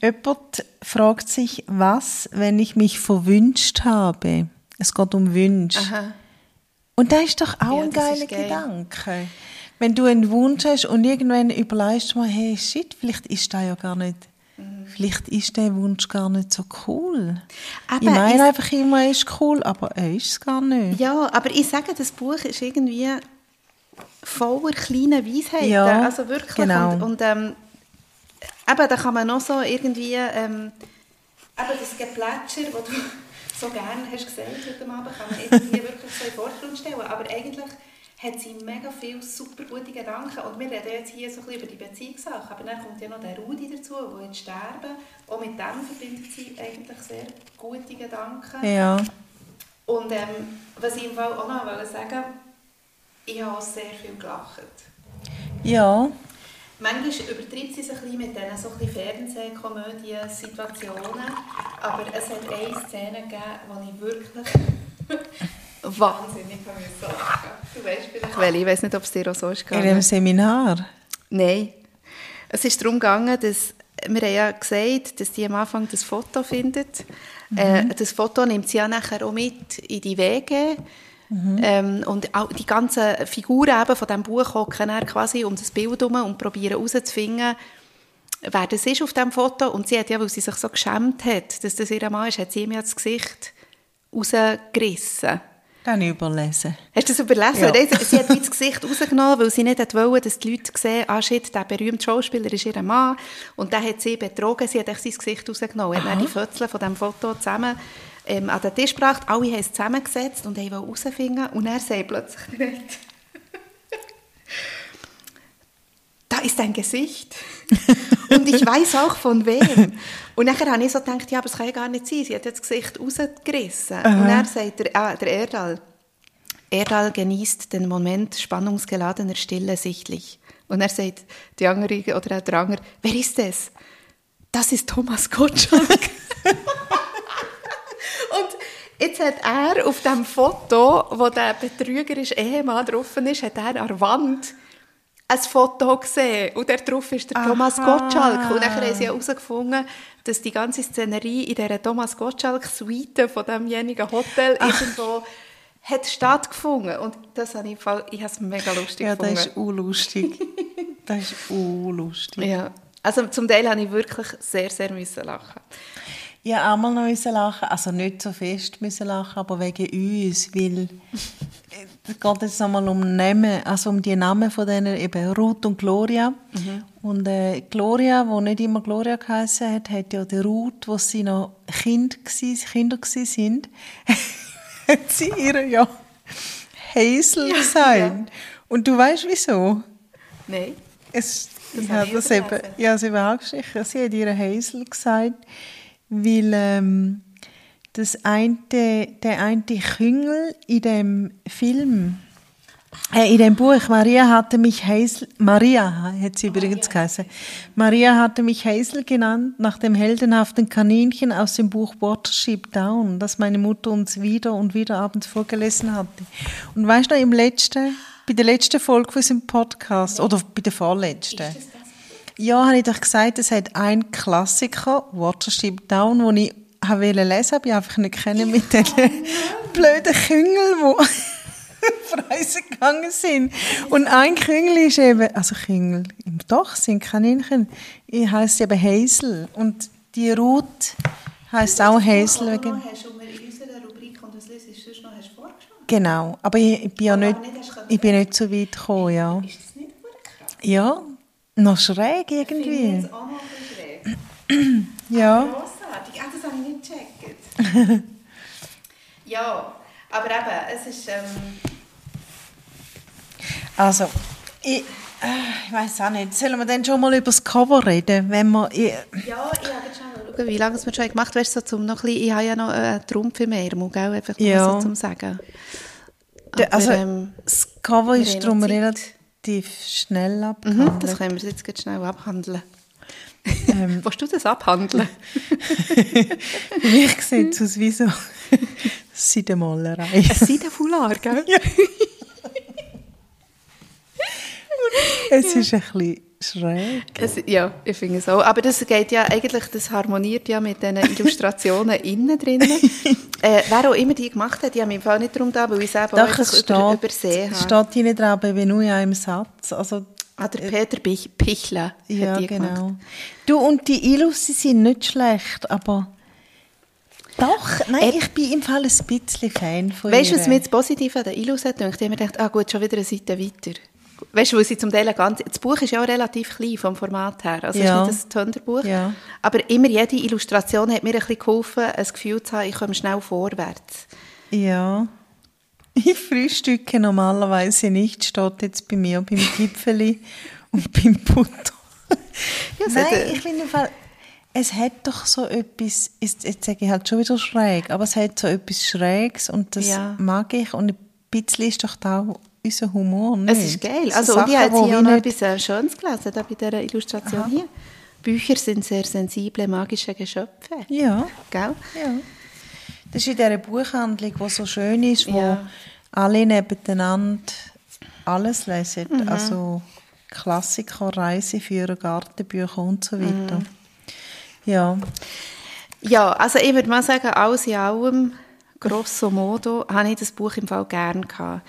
Jemand fragt sich, was, wenn ich mich verwünscht habe? Es geht um Wünsche. Aha. Und das ist doch auch Ja, ein geiler geil. Gedanke. Wenn du einen Wunsch hast und irgendwann überlegst du mal, hey, shit, vielleicht ist das ja gar nicht, Mhm. Vielleicht ist der Wunsch gar nicht so cool. Aber ich meine einfach immer, er ist cool, aber er ist es gar nicht. Ja, aber ich sage, das Buch ist irgendwie voller kleinen Weisheiten. Ja, also wirklich. genau. Und, und ähm, eben, da kann man noch so irgendwie, ähm, eben das Geplätscher, das du so gerne hast gesagt heute Abend, kann man irgendwie wirklich so in den Vordergrund stellen. Aber eigentlich hat sie mega viele super gute Gedanken. Und wir reden jetzt hier so ein bisschen über die Beziehungssachen, aber dann kommt ja noch der Rudi dazu, der jetzt sterben. Auch mit dem verbindet sie eigentlich sehr gute Gedanken. Ja. Und ähm, was ich im Fall auch noch wollte sagen ich habe sehr viel gelacht. Ja. Manchmal übertreibt sie sich ein bisschen mit diesen so Fernsehkomödien-Situationen, aber es hat eine Szene gegeben, wo ich wirklich wahnsinnig musste lachen. Du weißt vielleicht ich weiß nicht, ob es dir auch so ist In dem Seminar. Nein. Es ist darum gegangen, dass wir haben ja gesagt, dass die am Anfang das Foto findet. Äh, das Foto nimmt sie ja nachher auch mit in die Wege. Ähm, und auch die ganzen Figuren eben von diesem Buch hocken dann quasi um das Bild herum und probieren herauszufinden, wer das ist auf diesem Foto. Und sie hat ja, weil sie sich so geschämt hat, dass das ihr Mann ist, hat sie ihm ja das Gesicht rausgerissen. Dann überlesen. Hast du das überlesen? Ja. Sie sie hat das Gesicht rausgenommen, weil sie nicht wollte, dass die Leute sehen, ah shit, der berühmte Schauspieler ist ihr Mann. Und der hat sie betrogen, sie hat echt sein Gesicht rausgenommen. Hat dann die Fötzel von diesem Foto zusammen ähm, an den Tisch gebracht, alle haben es zusammengesetzt und haben herausfinden und er sagt plötzlich nicht. da ist ein Gesicht. und ich weiß auch von wem. Und nachher habe ich so gedacht, ja, aber es kann ja gar nicht sein. Sie hat jetzt das Gesicht rausgerissen. Und er sagt der, ah, der Erdal, Erdal genießt den Moment spannungsgeladener Stille sichtlich. Und er sagt, die andere oder der andere, wer ist es? Das ist Thomas Gottschalk. Und jetzt hat er auf dem Foto, wo der betrügerische Ehemann drauf ist, hat er an der Wand ein Foto gesehen. Und der drauf ist der Thomas Gottschalk. Und dann haben sie herausgefunden, dass die ganze Szenerie in dieser Thomas Gottschalk-Suite von demjenigen Hotel irgendwo hat stattgefunden. Und das habe ich, Fall- ich habe es mega lustig Ja, gefunden. das ist unlustig. das ist unlustig. Ja, also zum Teil habe ich wirklich sehr, sehr müssen lachen. Ich musste auch mal noch müssen lachen, also nicht so fest müssen lachen, aber wegen uns, weil es geht jetzt nochmal um Namen, also um die Namen von denen, eben Ruth und Gloria. Und äh, Gloria, die nicht immer Gloria geheißen hat, hat ja der Ruth, wo sie noch kind gsi, Kinder sind, hat sie ihr ja Hazel gesagt. Und du weißt wieso? Nein. Es, Das ich habe habe ich das eben, ja, sie war angestrichen. Sie hat ihre Hazel gesagt, weil ähm, das eine, der eine Küngel in dem Film, äh, in dem Buch, Maria hatte mich Hazel, Maria hat sie übrigens geheißen, Maria hatte mich Hazel genannt, nach dem heldenhaften Kaninchen aus dem Buch Watership Down, das meine Mutter uns wieder und wieder abends vorgelesen hatte. Und weißt du, im letzten, bei der letzten Folge von unserem Podcast, oder bei der vorletzten, ja, habe ich doch gesagt, es hat einen Klassiker, Watership Down, den ich habe lesen wollte, aber ich einfach nicht kennen mit den blöden Küngeln, die Preise gegangen sind. Und ein Küngel ist eben, also Küngel, doch, sind Kaninchen, ich heisst eben Hazel. Und die Ruth heisst auch Hazel. Wegen, hast du in unserer Rubrik und das liest sonst noch hast vorgeschlagen? genau, aber ich, ich bin ja Aber nicht, nicht ich bin nicht so weit gekommen, ja. Ist das nicht krass? Ja, noch schräg Finde ich irgendwie. jetzt auch noch ein bisschen schräg. Ja. Grossartig. Ah, das habe ich nicht gecheckt. ja, aber eben, es ist... Ähm, Also, ich, äh, ich weiß auch nicht. Sollen wir dann schon mal über das Cover reden? Wenn wir, ich, ja, ich habe jetzt schon mal schauen, wie lange es wir schon gemacht du, so zum noch ein bisschen, ich habe ja noch einen Trumpf im Ärmel, gell? Einfach Ja. so zum Sagen. Aber, also, ähm, das Cover ist darum Zeit. Relativ schnell Mhm, abgehandelt. das können wir jetzt gleich schnell abhandeln. Ähm. Willst du das abhandeln? Für mich sieht es aus wie so Seidenmalerei. Ein Seidenfoulard, gell? es ist ein bisschen schräg. Es, ja, ich finde es auch. Aber das geht ja eigentlich, das harmoniert ja mit den Illustrationen innen drinnen. Äh, wer auch immer die gemacht hat, die haben mich im Fall nicht darum da, weil ich es eben auch Doch, es über, steht, übersehen es habe. steht hier nicht drauf, aber nur in einem Satz. Also, Ah, der Peter Pich Pichler ja, hat die genau. gemacht. Du, und die Illus, sind nicht schlecht, aber... Doch, nein, ich bin im Fall ein bisschen Fan von Weißt du, was mir jetzt positiv an der Illus hat gedacht? Ich habe mir gedacht, ah gut, schon wieder eine Seite weiter. Weißt du, weil sie zum Teil ganz, das Buch ist ja auch relativ klein vom Format her, also Ja. es ist nicht ein Tönderbuch, Ja. aber immer jede Illustration hat mir ein bisschen geholfen, ein Gefühl zu haben, ich komme schnell vorwärts. Ja. Ich frühstücke normalerweise nicht, steht jetzt bei mir beim Gipfeli und beim Butter. Ja, Nein, hat, ich finde Fall, es hat doch so etwas, jetzt, sage ich halt schon wieder schräg, aber es hat so etwas Schräges und das Ja. mag ich und ein bisschen ist doch da auch unser Humor, nicht? Es ist geil. So Also, und ich Sachen, habe hier auch noch etwas äh, Schönes gelesen, da bei dieser Illustration hier. Bücher sind sehr sensible, magische Geschöpfe. Ja, Gell? ja. Das ist in dieser Buchhandlung, die so schön ist, wo Ja. alle nebeneinander alles lesen. Mhm. Also Klassiker, Reiseführer, Gartenbücher und so weiter. Mhm. Ja, Ja, also ich würde mal sagen, alles in allem, grosso modo, habe ich das Buch im Fall gern gehabt.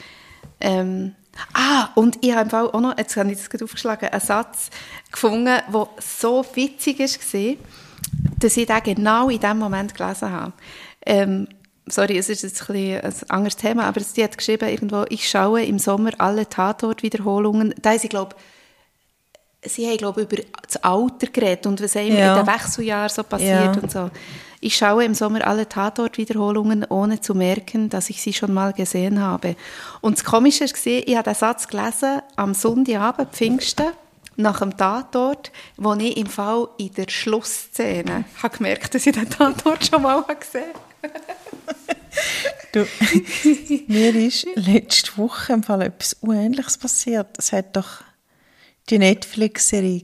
Ähm, ah, und ich habe im Fall auch noch, jetzt habe ich das gerade aufgeschlagen, einen Satz gefunden, der so witzig war, dass ich den genau in dem Moment gelesen habe. Ähm, sorry, es ist jetzt ein, bisschen ein anderes Thema, aber sie hat geschrieben, irgendwo, ich schaue im Sommer alle Tatortwiederholungen, da ist ich glaube sie haben, glaube ich, über das Alter geredet und was Ja. in den Wechseljahren so passiert Ja. und so. Ich schaue im Sommer alle Tatortwiederholungen, ohne zu merken, dass ich sie schon mal gesehen habe. Und das Komische war, ich habe den Satz gelesen am Sonntagabend, Pfingsten, nach dem Tatort, wo ich im Fall in der Schlussszene habe gemerkt, dass ich den Tatort schon mal habe gesehen Du, mir ist letzte Woche im Fall etwas Unähnliches passiert. Es hat doch die Netflix-Serie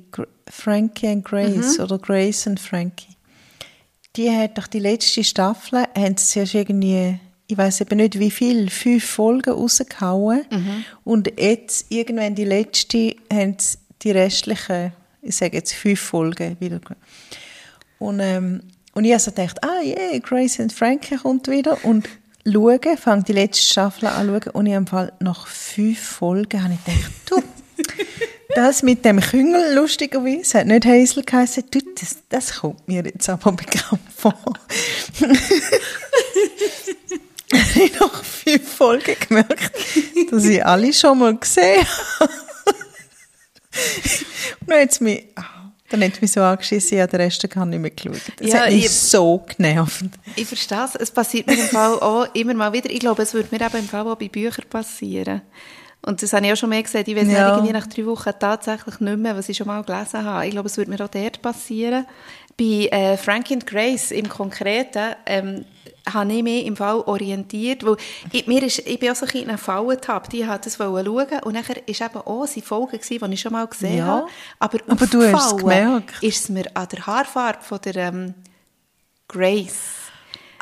Frankie and Grace oder Grace and Frankie. Die hat doch die letzte Staffel, haben sie zuerst irgendwie, ich weiß eben nicht wie viel, fünf Folgen rausgehauen. Und jetzt, irgendwann die letzte, haben sie die restlichen, ich sage jetzt fünf Folgen wieder. Und, ähm, und ich habe so gedacht, ah yeah, Grace and Frankie kommt wieder. Und schauen, fange die letzte Staffel an schauen. Und ich habe im Fall nach fünf Folgen habe ich gedacht, du, das mit dem Küngel, lustigerweise, hat nicht Hazel geheißen, du, das, das kommt mir jetzt aber bekannt vor. habe ich nach fünf Folgen gemerkt, dass ich alle schon mal gesehen habe. Und dann hat es mich, ah, dann hat mich so angeschissen, ich habe den Rest gar nicht mehr geschaut. Das Ja, hat mich ich- so genervt. Ich verstehe es. Es passiert mir im Fall auch immer mal wieder. Ich glaube, es würde mir eben im Fall auch bei Büchern passieren. Und das habe ich auch schon mehr gesagt. Ich weiß Ja. nicht, irgendwie nach drei Wochen tatsächlich nicht mehr, was ich schon mal gelesen habe. Ich glaube, es würde mir auch dort passieren. Bei äh, Frank and Grace im Konkreten ähm, habe ich mich im Fall orientiert, weil ich, mir ist, ich bin auch so ein bisschen in eine Falle getappt. Ich wollte das schauen und nachher ist eben auch eine Folge gewesen, die ich schon mal gesehen Ja. habe. Aber, Aber du hast es gemerkt. ist es mir an der Haarfarbe von der ähm, Grace.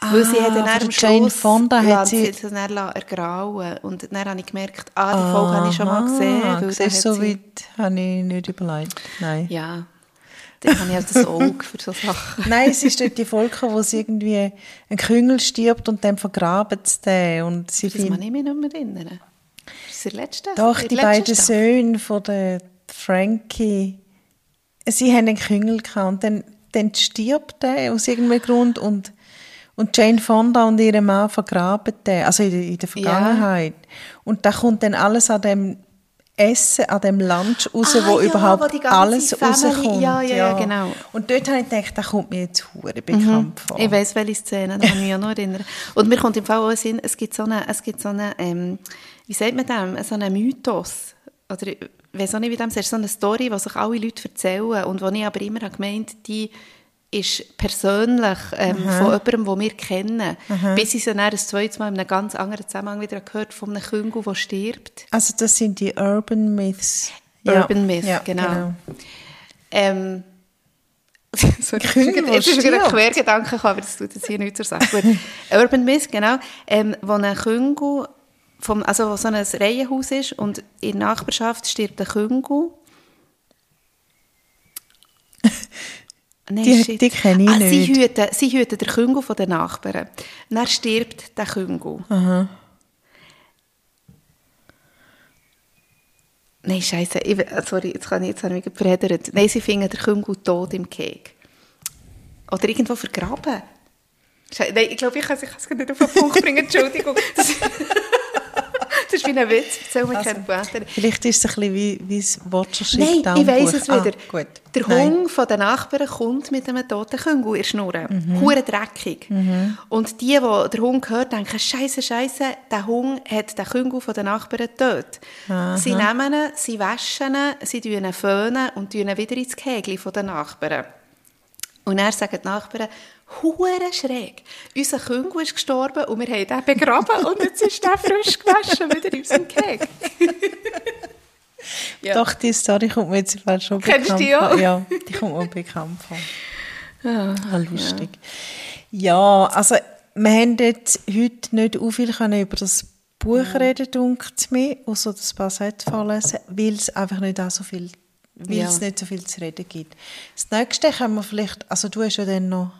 Weil sie Ah, hat dann von am Jane Schluss Fonda hat sie- das dann ergrauen Und dann habe ich gemerkt, ah, die Folge habe ich schon mal gesehen. Siehst dann so weit habe ich nicht überlegt. Nein. Ja, dann habe ich halt das Auge für so Sachen. Nein, es ist dort die Folge, wo sie irgendwie ein Küngel stirbt und dann vergraben sie den. Und sie Das kann ich mich nicht mehr erinnern. Ist das der letzte? doch, die beiden Staffel? Söhne von der Frankie, sie haben einen Küngel gehabt und dann, dann stirbt der aus irgendeinem Grund und, und Jane Fonda und ihr Mann vergraben den, also in, der- in der Vergangenheit. Und da kommt dann alles an dem Essen, an dem Lunch raus, Ah, wo ja, überhaupt wo alles Family- rauskommt. ja, ja, ja, genau. Und dort habe ich gedacht, da kommt mir jetzt hure bekannt vor. Ich weiss, welche Szene, da kann ich mich auch noch erinnern. Und mir kommt im Fall auch Sinn, es gibt so eine, es gibt so eine ähm, wie sagt man dem, so einen Mythos. Oder ich weiss auch nicht, wie dem ist, so eine Story, die sich alle Leute erzählen und wo ich aber immer habe gemeint die ist persönlich ähm, von jemandem, den wir kennen. Bis ich sie dann ein zweites Mal in einem ganz anderen Zusammenhang wieder gehört von einem Küngel, der stirbt. Also das sind die Urban Myths. Urban Myth, ja, genau. Ähm, Sorry, Küngel, jetzt ist der wieder ein. Quergedanke gekommen, aber das tut jetzt hier nichts zur Sache. Gut. Urban Myth, genau, ähm, wo ein Küngel, vom, also wo so ein Reihenhaus ist und in der Nachbarschaft stirbt ein Küngel. Nein, Die- shit. die kenne ich ah, Sie nicht. hüten, sie hüten den Küngel von den Nachbarn. Dann stirbt der Küngel. Aha. Nein, scheiße. Sorry, jetzt, kann ich, jetzt habe ich mich verheddert. Nein, sie finden den Küngel tot im Keg. Oder irgendwo vergraben. Schei- Nein, ich glaube, ich kann, es gar nicht auf den Punkt bringen. Entschuldigung. Das, ist wie ein Witz, erzähl mir Also, keine Pointe. Vielleicht ist es ein bisschen wie, wie das Watchership Nein, ich weiss es wieder. Ah. Der. Hund von den Nachbarn kommt mit einem toten Küngel in der Schnur. Mhm. Hure dreckig. Und die, die den Hund hört, denken, Scheiße, Scheiße, der Hund hat den Küngel von den Nachbarn getötet. Sie nehmen ihn, sie waschen ihn, sie tun ihn föhnen und tun ihn wieder ins Kegel von den Nachbarn. Und dann sagen die Nachbarn, hure schräg. Unser Küngel ist gestorben und wir haben den begraben und jetzt ist der frisch gewaschen wieder in unserem Kegel. Ja. Doch, die Story kommt mir jetzt im Fall schon Kennst du bekannt die auch? Ja, die kommt mir bekannt vor. Ah, lustig. Ja. also wir haben jetzt heute nicht so viel können über das Buch reden, dunkt mir, außer das Sätze vorlesen, weil es einfach nicht auch so viel, weil Ja. es nicht so viel zu reden gibt. Das nächste können wir vielleicht, also du hast ja dann noch,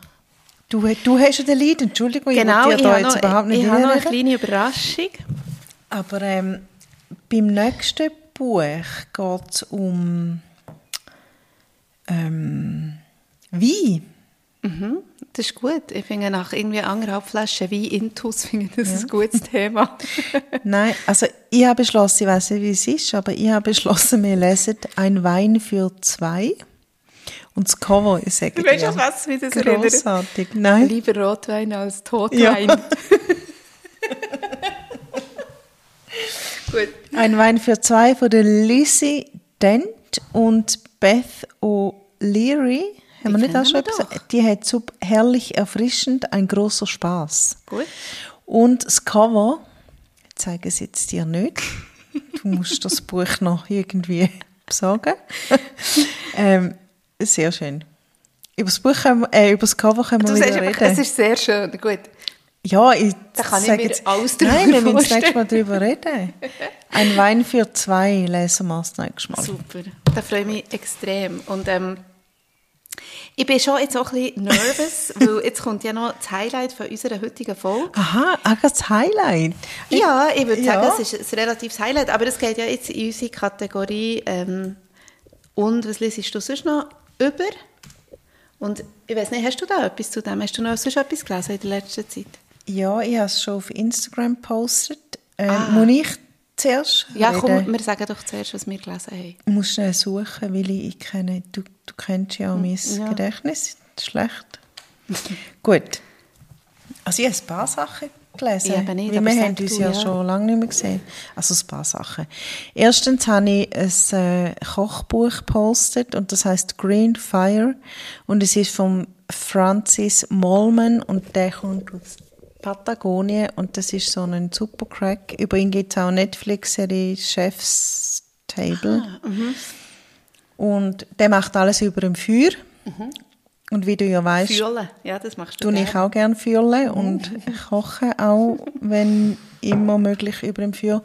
du, du hast ja den Lied, Entschuldigung, Genau, ich ja da habe jetzt noch, überhaupt nicht ich habe noch eine kleine Überraschung. Aber ähm, beim nächsten Buch geht es um ähm, Wein. Mhm, das ist gut. Ich finde, nach irgendwie anderthalb Flaschen Wein Intus finde ich das ein gutes Thema. Nein, also ich habe beschlossen, ich weiß nicht, wie es ist, aber ich habe beschlossen, wir lesen «Ein Wein für zwei». Und das Cover, ich sage Weißt du, dir, was mich das erinnert? grossartig. Nein, Lieber Rotwein als Totwein. Ja. gut. «Ein Wein für zwei» von der Lizzie Dent und Beth O'Leary. Haben wir Die nicht auch schon etwas? Die hat so herrlich erfrischend, ein großer Spaß. Gut. Und das Cover, ich zeige es jetzt dir nicht, du musst das Buch noch irgendwie besorgen. ähm, sehr schön. Über das, Buch können äh, über das Cover können wir Du sagst reden. es ist sehr schön. Gut. ja, ich Da kann ich mir jetzt, alles drüber Nein, wir müssen das nächste Mal darüber reden. Ein Wein für zwei lesen wir das nächste Mal. Super. Da freue ich mich extrem. Und ähm, ich bin schon jetzt auch ein bisschen nervös, weil jetzt kommt ja noch das Highlight von unserer heutigen Folge. Aha, auch das Highlight. Ja, ich würde Ja. sagen, es ist ein relatives Highlight, aber es geht ja jetzt in unsere Kategorie ähm, und was liest du sonst noch über? Und ich weiß nicht, hast du da etwas zu dem? Hast du noch sonst etwas gelesen in der letzten Zeit? Ja, ich habe es schon auf Instagram gepostet. Ähm, Muss ich zuerst Ah. Ja, komm, reden? wir sagen doch zuerst, was wir gelesen haben. Ich muss schnell suchen, weil ich, ich kenne, du, du kennst ja auch mein Hm, ja. Gedächtnis. Schlecht. Gut. Also ich habe ein paar Sachen gelesen. Ich eben nicht, weil wir haben du, uns ja, ja. schon lange nicht mehr gesehen. Also ein paar Sachen. Erstens habe ich ein äh, Kochbuch gepostet und das heißt Green Fire und es ist von Francis Mollman und der kommt aus Patagonien und das ist so ein super Crack. Über ihn gibt es auch Netflix-Serie Chef's Table. Und der macht alles über dem Feuer. Und wie du ja weißt, Fühlen, ja, das machst du tue ich auch gerne fühlen und koche auch, wenn immer möglich über dem Feuer.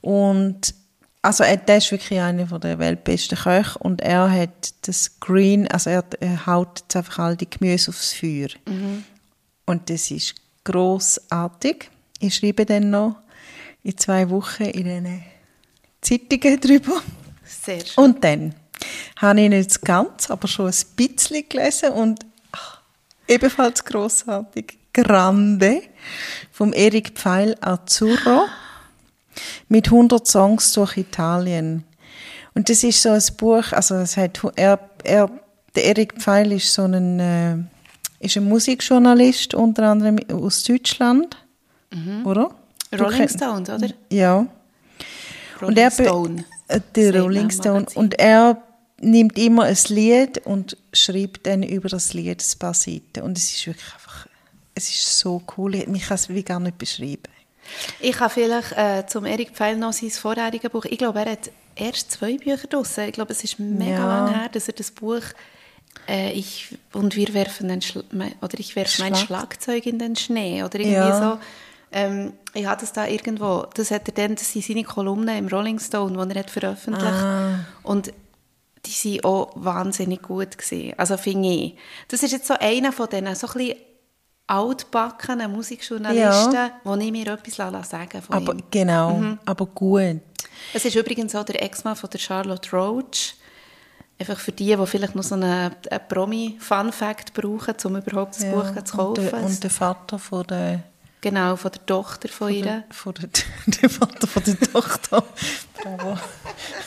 Und also er, der ist wirklich einer von der weltbesten Köche und er hat das Green, also er, er haut jetzt einfach all die Gemüse aufs Feuer. Und das ist großartig. Ich schreibe dann noch in zwei Wochen in den Zeitungen drüber. Sehr schön. Und dann habe ich nicht ganz, aber schon ein bisschen gelesen und ach, ebenfalls großartig Grande vom Erik Pfeil Azzurro mit 100 Songs durch Italien. Und das ist so ein Buch, also es hat, er, er, der Erik Pfeil ist so ein, äh, ist ein Musikjournalist, unter anderem aus Deutschland, oder? Mhm. Rolling kenn- Stones, oder? Ja. Rolling er Stone. äh, Die Sagt man Rolling im Stone. Und er nimmt immer ein Lied und schreibt dann über das Lied ein paar Seiten. Und es ist wirklich einfach, es ist so cool. Ich kann es wie gar nicht beschreiben. Ich habe vielleicht äh, zum Erik Pfeil noch sein vorheriges Buch. Ich glaube, er hat erst zwei Bücher draussen. Ich glaube, es ist mega Ja. lange her, dass er das Buch äh, ich und wir werfen Schla mein- oder ich werfe mein Schlag- Schlagzeug in den Schnee oder irgendwie Ja. so. Ähm, ich hatte das da irgendwo. Das hat er dann, das sind seine Kolumnen im Rolling Stone, die er hat veröffentlicht. Ah. Und die sind auch wahnsinnig gut gewesen. Also finde ich. Das ist jetzt so einer von diesen so ein bisschen altbackenen Musikjournalisten, wo ich mir etwas sagen von Aber ihm. genau, Mhm. aber gut. Es ist übrigens auch der Ex-Mann von der Charlotte Roach. Einfach für die, die vielleicht noch so einen, einen Promi-Fun-Fact brauchen, um überhaupt das Ja. Buch zu kaufen. Und der, und der Vater von der Genau, von der Tochter von, von ihr. Von der, der Vater von der Tochter. Bravo.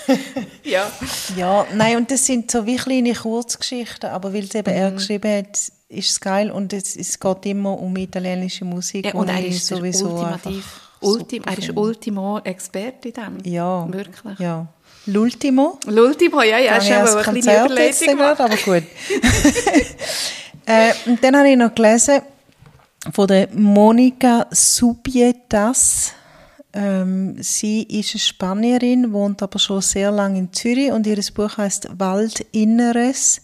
ja. Ja, nein, und das sind so wie kleine Kurzgeschichten, aber weil es eben mhm. er geschrieben hat, ist es geil und es, es geht immer um italienische Musik. Ja, und er ist sowieso ultimativ. Ultim, er ist Ultimo-Experte in dem. Ja. Wirklich. Ja. L'Ultimo. L'Ultimo, ja, ja, ist aber eine kleine Überleitung gemacht. aber gut. äh, und dann habe ich noch gelesen von der Monika Subietas. Ähm, sie ist eine Spanierin, wohnt aber schon sehr lange in Zürich und ihr Buch heißt Waldinneres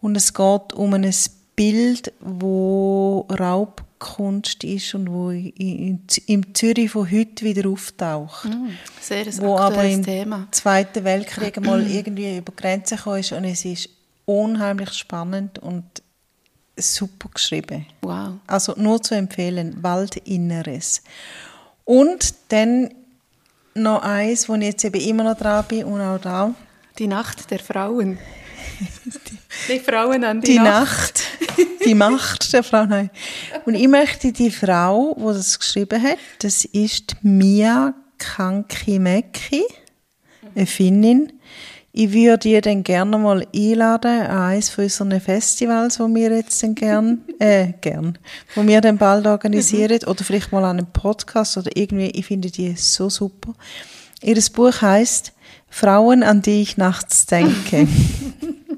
und es geht um ein Bild, wo Raubkunst ist und wo im Zürich von heute wieder auftaucht. Mm, sehr wo aber im Thema. Zweiten Weltkrieg mal irgendwie über Grenzen kam und es ist unheimlich spannend und super geschrieben. Wow. Also nur zu empfehlen, Waldinneres. Und dann noch eins, wo ich jetzt eben immer noch dran bin und auch da. Die Nacht der Frauen. die Frauen an die, die Nacht. Nacht. Die Macht der Frau. Nein. Und ich möchte die Frau, die das geschrieben hat, das ist Mia Kankimeki, eine Finnin. Ich würde dann gerne mal einladen an eines von unseren Festivals, wo wir jetzt dann gern, äh, gern, wo wir dann bald organisieren, mhm. oder vielleicht mal an einem Podcast oder irgendwie, ich finde die so super. Ihr Buch heißt Frauen, an die ich nachts denke.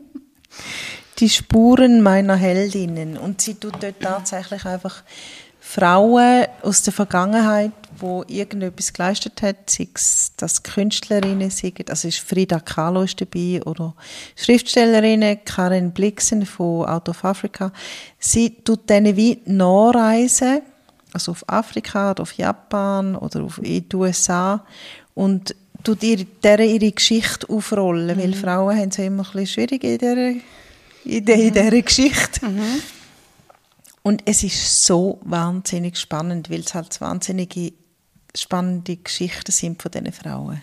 die Spuren meiner Heldinnen. Und sie tut dort tatsächlich einfach Frauen aus der Vergangenheit, wo irgendetwas geleistet hat, sei es, dass Künstlerinnen sind, also ist Frida Kahlo ist dabei, oder Schriftstellerinnen, Karen Blixen von Out of Africa. Sie tut denen wie nachreisen, also auf Afrika oder auf Japan oder auf die USA und tut ihre, ihre Geschichte aufrollen, mhm. weil Frauen haben es ja immer ein bisschen schwierig in dieser, in dieser Geschichte. Mhm. Und es ist so wahnsinnig spannend, weil es halt wahnsinnige spannende Geschichten sind von diesen Frauen.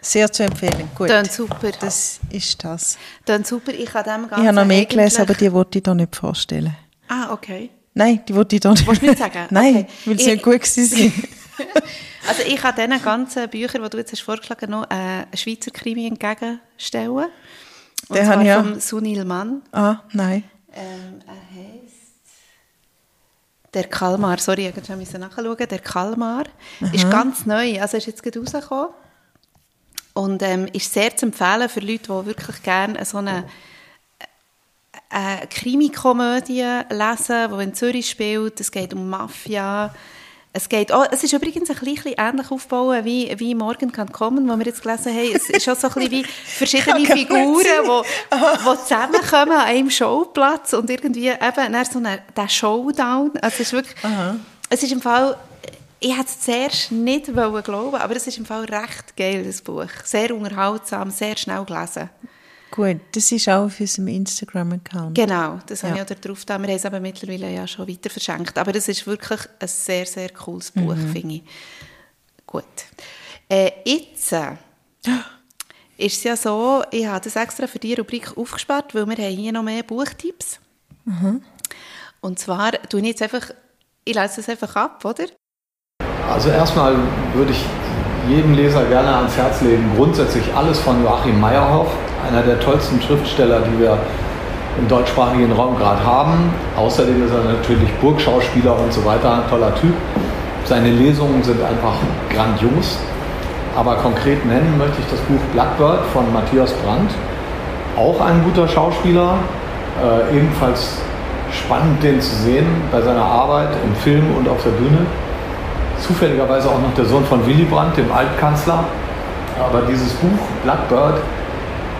Sehr zu empfehlen. Gut. Dann super. Das ist das. Dann super. Ich habe dem Ich habe noch mehr gelesen, aber die wollte ich da nicht vorstellen. Ah, okay. Nein, die wollte ich da nicht. Willst du nicht sagen? Nein, okay. weil sie nicht gut sind. also ich habe diesen ganzen Büchern, die du jetzt hast vorgeschlagen noch äh, einen Schweizer Krimi entgegenstellen. Und Den zwar ja. vom Sunil Mann. Ah, nein. Ähm, er heißt der Kalmar, sorry, ich musste nachschauen. Der Kalmar Aha. ist ganz neu, also ist jetzt gerade rausgekommen. Und ähm, ist sehr zu empfehlen für Leute, die wirklich gerne so eine, eine äh, Krimi-Komödie lesen, die in Zürich spielt. Es geht um Mafia, es, geht auch, es ist übrigens ein bisschen ähnlich aufgebaut wie, wie «Morgen kann kommen», wo wir jetzt gelesen haben. Es ist auch so ein bisschen wie verschiedene Figuren, die, die zusammenkommen an einem Showplatz und irgendwie eben so eine, der Showdown. Also es ist wirklich, Aha. es ist im Fall, ich hätte es zuerst nicht glauben aber es ist im Fall recht geil, das Buch. Sehr unterhaltsam, sehr schnell gelesen. Gut, das ist auch auf unserem Instagram-Account. Genau, das ja. habe ich auch drauf da. Wir haben es aber mittlerweile ja schon weiter verschenkt. Aber das ist wirklich ein sehr, sehr cooles Buch, mhm. finde ich. Gut. Äh, jetzt äh, ist es ja so, ich habe das extra für die Rubrik aufgespart, weil wir haben hier noch mehr Buchtipps. Mhm. Und zwar tue ich jetzt einfach, ich lese es einfach ab, oder? Also erstmal würde ich jedem Leser gerne ans Herz legen, grundsätzlich alles von Joachim Meyerhoff einer der tollsten Schriftsteller, die wir im deutschsprachigen Raum gerade haben. Außerdem ist er natürlich Burgschauspieler und so weiter, ein toller Typ. Seine Lesungen sind einfach grandios. Aber konkret nennen möchte ich das Buch Blackbird von Matthias Brandt. Auch ein guter Schauspieler, äh, ebenfalls spannend, den zu sehen bei seiner Arbeit im Film und auf der Bühne. Zufälligerweise auch noch der Sohn von Willy Brandt, dem Altkanzler. Aber dieses Buch Blackbird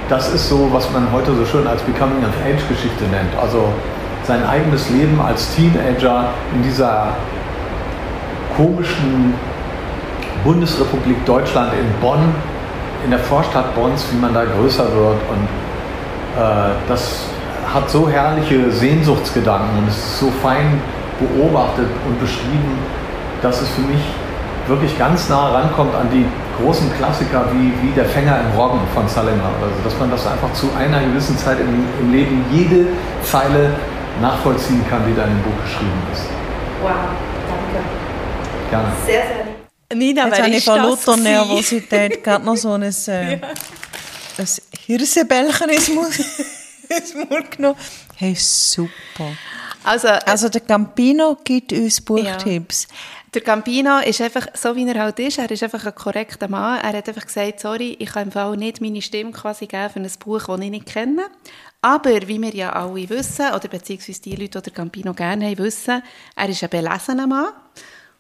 das ist so, was man heute so schön als Becoming of Age Geschichte nennt. Also sein eigenes Leben als Teenager in dieser komischen Bundesrepublik Deutschland in Bonn, in der Vorstadt Bonns, wie man da größer wird. Und äh, das hat so herrliche Sehnsuchtsgedanken und ist so fein beobachtet und beschrieben, dass es für mich wirklich ganz nah rankommt an die großen Klassiker wie, wie Der Fänger im Roggen von Salinger. Also, dass man das einfach zu einer gewissen Zeit im, im Leben jede Zeile nachvollziehen kann, die da in dem Buch geschrieben ist. Wow, Gerne. Sehr, sehr lieb. Nina, Jetzt habe ich von lauter Nervosität gerade noch so ein, äh, ja. ein Hirsebällchen ins Mund genommen. Hey, super. Also, äh, also der Campino gibt uns Buchtipps. Ja. Der Campino ist einfach, so wie er halt ist, er ist einfach ein korrekter Mann. Er hat einfach gesagt, sorry, ich kann im Fall nicht meine Stimme quasi geben für ein Buch, das ich nicht kenne. Aber, wie wir ja alle wissen, oder beziehungsweise die Leute, die der Campino gerne haben, wissen, er ist ein belesener Mann.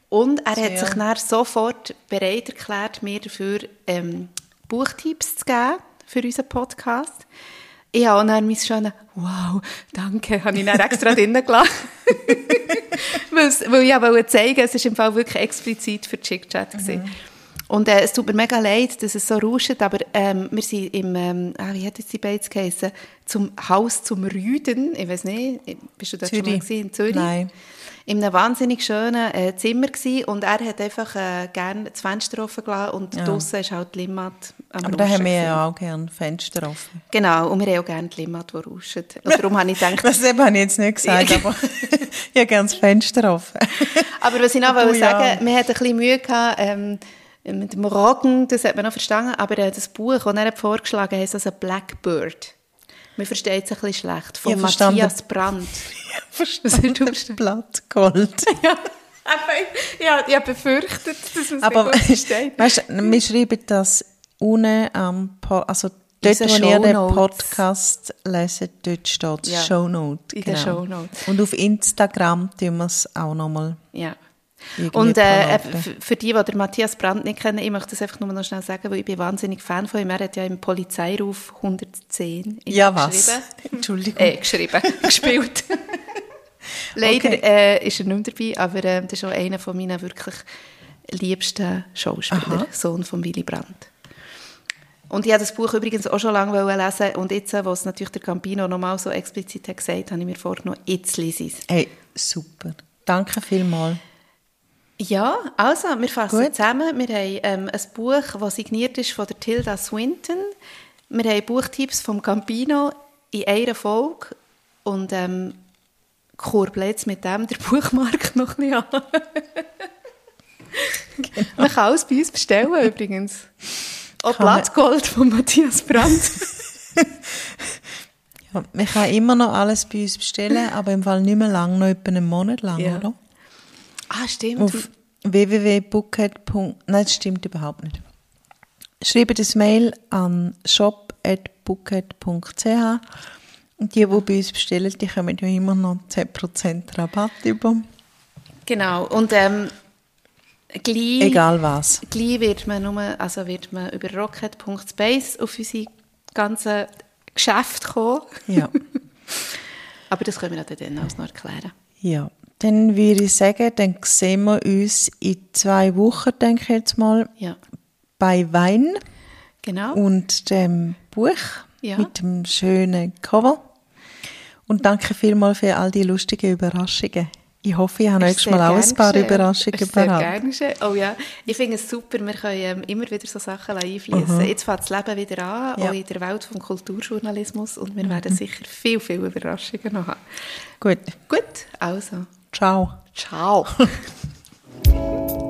Und er hat sich dann sofort bereit erklärt, mir dafür ähm, Buchtipps zu geben für unseren Podcast. Ich habe dann mein schönes «Wow, danke», habe ich dann extra drinnen gelassen. weil ich wollte zeigen, es ist im Fall wirklich explizit für Chick-Chat. Mhm. Und äh, es tut mir mega leid, dass es so rauscht, aber ähm, wir sind im, ähm, ah, wie hat es die Beiz geheißen, zum Haus zum Rüden, ich weiß nicht, bist du da schon mal gesehen, in Zürich? Nein in einem wahnsinnig schönen äh, Zimmer gewesen und er hat einfach äh, gerne das Fenster offen gelassen und ja. draussen ist halt die Limmat am Aber da haben wir ja auch gerne Fenster offen. Genau, und wir haben auch gerne die Limmat, die rauscht. Und darum habe ich gedacht... das habe ich jetzt nicht gesagt, aber ich habe gerne das Fenster offen. aber was ich noch wollte sagen, ja. wir hatten ein bisschen Mühe gehabt, ähm, mit dem Roggen, das hat man noch verstanden, aber äh, das Buch, das er vorgeschlagen hat, heisst also Blackbird. Man versteht es ein bisschen schlecht. Von Matthias Brandt. Verstanden. Blattgold. ja. ja, ich habe befürchtet, dass es Aber, nicht versteht. Weißt, wir schreiben das ohne am ähm, also dort, wo ihr den Podcast lesen, dort steht ja. Shownote. In genau. der Shownote. Und auf Instagram tun wir es auch nochmal. Ja. Und äh, für die, die den Matthias Brandt nicht kennen, ich möchte das einfach nur noch schnell sagen, weil ich bin wahnsinnig Fan von ihm. Er hat ja im Polizeiruf 110 Ja, was? Entschuldigung. Äh, geschrieben, gespielt. Leider okay. äh, ist er nicht mehr dabei, aber äh, das ist auch einer von meinen wirklich liebsten Schauspieler, Sohn von Willy Brandt. Und ich habe das Buch übrigens auch schon lange lesen und jetzt, wo es natürlich der Campino nochmal so explizit hat gesagt, habe ich mir vorgenommen, jetzt lese ich es. Hey, super. Danke vielmals. Ja, also, wir fassen Gut. zusammen. Wir haben ähm, ein Buch, das signiert ist von der Tilda Swinton. Wir haben Buchtipps vom Campino in einer Folge und ähm, kurbeln jetzt mit dem der Buchmarkt noch ein bisschen an. genau. Man kann alles bei uns bestellen übrigens. Auch Blattgold von Matthias Brandt. ja, man kann immer noch alles bei uns bestellen, aber im Fall nicht mehr lang, noch etwa einen Monat lang, ja. oder? Ah, stimmt. Auf www.bookhead. Nein, das stimmt überhaupt nicht. Schreibt das Mail an shop.bookhead.ch und die, die bei uns bestellen, die kommen ja immer noch 10% Rabatt über. Genau, und ähm, gleich, Egal was. Gleich wird man, nur, also wird man über rocket.space auf unsere ganzen Geschäfte kommen. Ja. Aber das können wir dann auch noch erklären. Ja. Dann würde ich sagen, dann sehen wir uns in zwei Wochen, denke ich jetzt mal, ja. bei Wein. Genau. Und dem Buch ja. mit dem schönen Cover. Und danke vielmals für all die lustigen Überraschungen. Ich hoffe, ich habe nächstes Mal auch ein paar. Überraschungen parat. Oh ja, ich finde es super, wir können ähm, immer wieder so Sachen einfließen. Jetzt fängt das Leben wieder an, ja. auch in der Welt des Kulturjournalismus und wir mhm. werden sicher viel, viel Überraschungen noch haben. Gut. Gut, also. Ciao. Ciao.